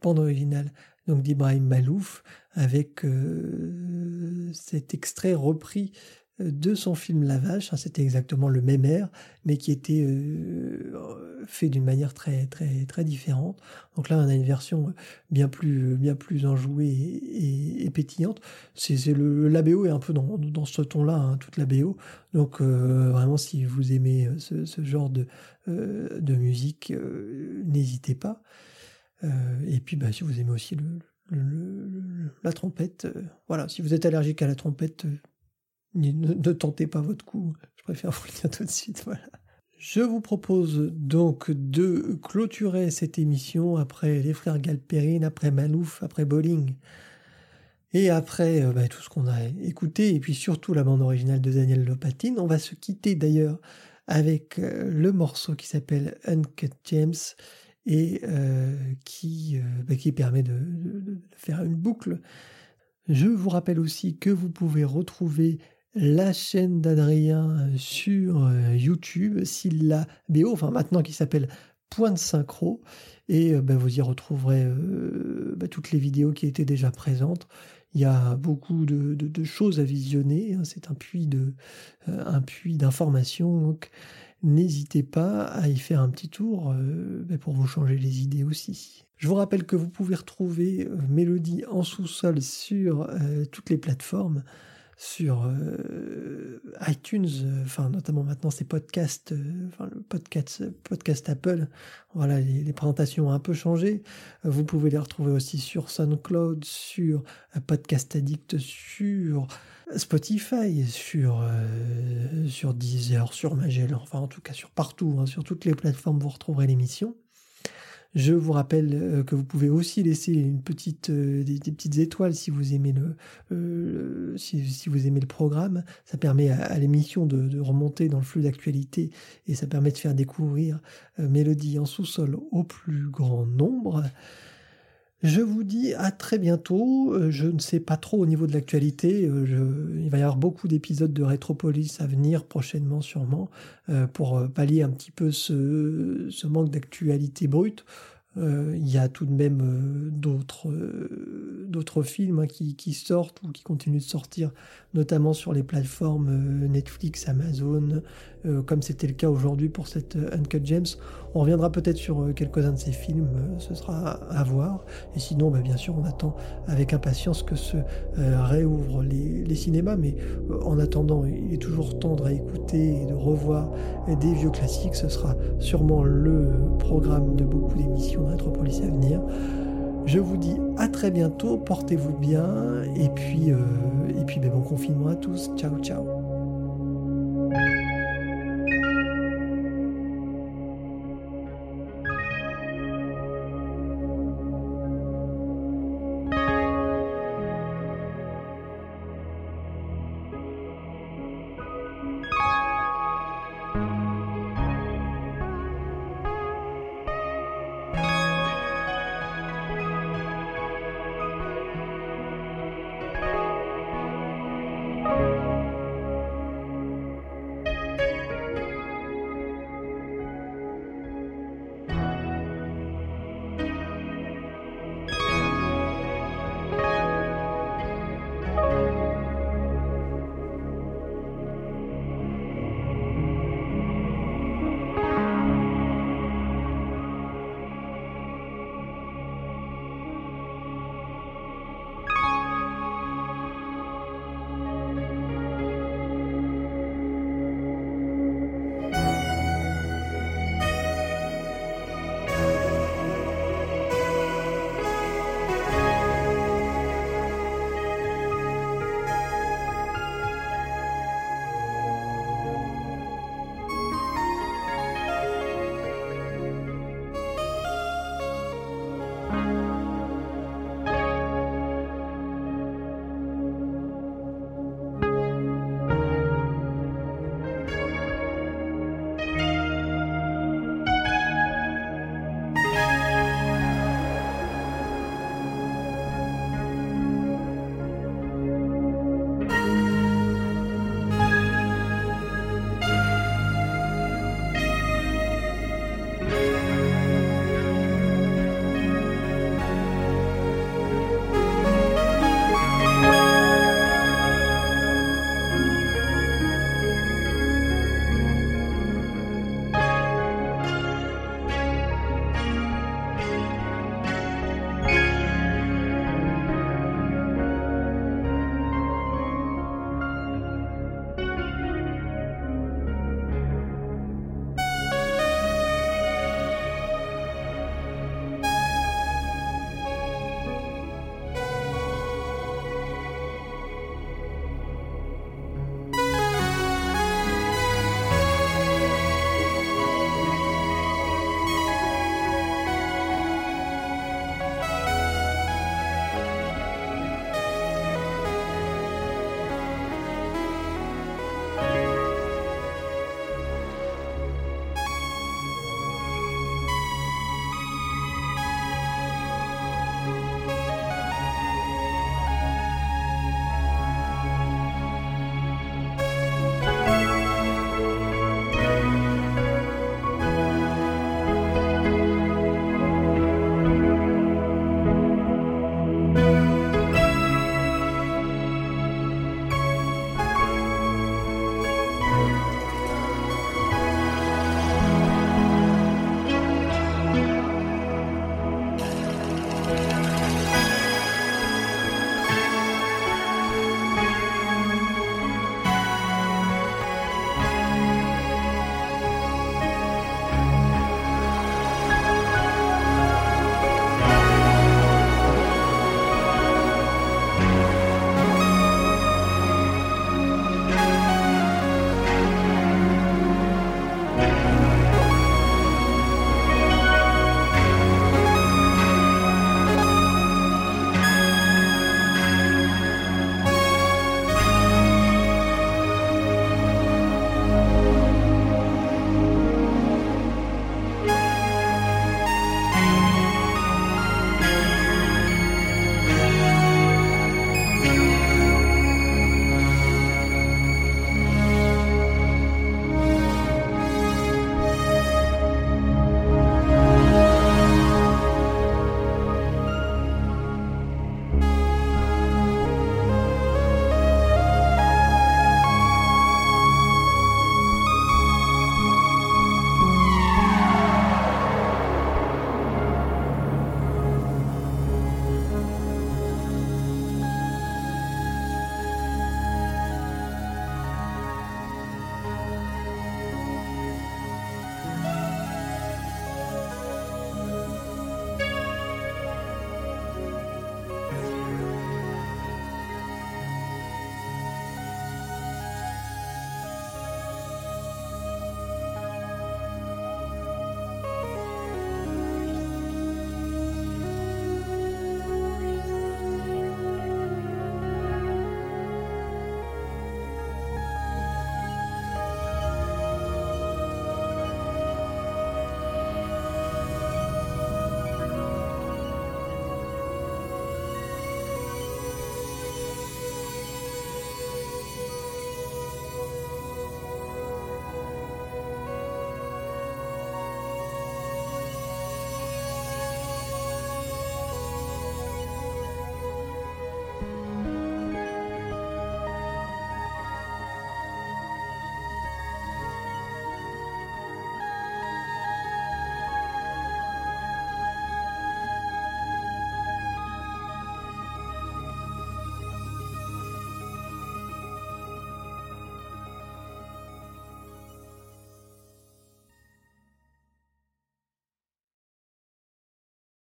bande original donc d'Ibrahim Malouf, avec euh, cet extrait repris de son film La Vache. Hein, c'était exactement le même air, mais qui était euh, fait d'une manière très très très différente. Donc là, on a une version bien plus bien plus enjouée et, pétillante. C'est le la BO est un peu dans, dans ce ton-là, hein, toute la BO. Donc euh, vraiment, si vous aimez euh, ce, genre de de musique, n'hésitez pas. et puis, bah, si vous aimez aussi le, la trompette, voilà, si vous êtes allergique à la trompette, ne, tentez pas votre coup. Je préfère vous le dire tout de suite. Voilà. Je vous propose donc de clôturer cette émission après les frères Galperine, après Malouf, après Bowling et après euh, bah, tout ce qu'on a écouté et puis surtout la bande originale de Daniel Lopatine. On va se quitter d'ailleurs avec euh, le morceau qui s'appelle Uncut James et euh, qui, bah, qui permet de, faire une boucle. Je vous rappelle aussi que vous pouvez retrouver la chaîne d'Adrien euh, sur euh, YouTube, Silla BO, enfin maintenant qui s'appelle Point de Synchro, et ben, vous y retrouverez ben, toutes les vidéos qui étaient déjà présentes. Il y a beaucoup de, choses à visionner, hein. c'est un puits de d'informations, donc n'hésitez pas à y faire un petit tour ben, pour vous changer les idées aussi. Je vous rappelle que vous pouvez retrouver Mélodie en sous-sol sur toutes les plateformes sur euh, iTunes, euh, notamment maintenant c'est podcast, euh, enfin le podcast, podcast Apple. Voilà, les, présentations ont un peu changé. vous pouvez les retrouver aussi sur SoundCloud, sur Podcast Addict, sur Spotify, sur sur Deezer, sur Magellan, enfin en tout cas sur partout, hein, sur toutes les plateformes vous retrouverez l'émission. Je vous rappelle euh, que vous pouvez aussi laisser une petite, euh, des, petites étoiles si vous aimez le, euh, si, vous aimez le programme. Ça permet à, l'émission de, remonter dans le flux d'actualité et ça permet de faire découvrir Mélodie en sous-sol au plus grand nombre. Je vous dis à très bientôt. Je ne sais pas trop au niveau de l'actualité. il va y avoir beaucoup d'épisodes de Rétropolis à venir prochainement sûrement pour pallier un petit peu ce manque d'actualité brute. Euh, il y a tout de même euh, d'autres euh, d'autres films hein, qui, qui, sortent ou qui continuent de sortir, notamment sur les plateformes Netflix, Amazon, comme c'était le cas aujourd'hui pour cette Uncut James. On reviendra peut-être sur quelques-uns de ces films, ce sera à voir. Et sinon, bah, bien sûr, on attend avec impatience que se réouvrent les, les, cinémas, mais en attendant, il est toujours temps de réécouter et de revoir des vieux classiques. Ce sera sûrement le programme de beaucoup d'émissions Rétropolis à venir. Je vous dis à très bientôt, portez-vous bien et puis, euh, et puis ben, bon confinement à tous. Ciao ciao.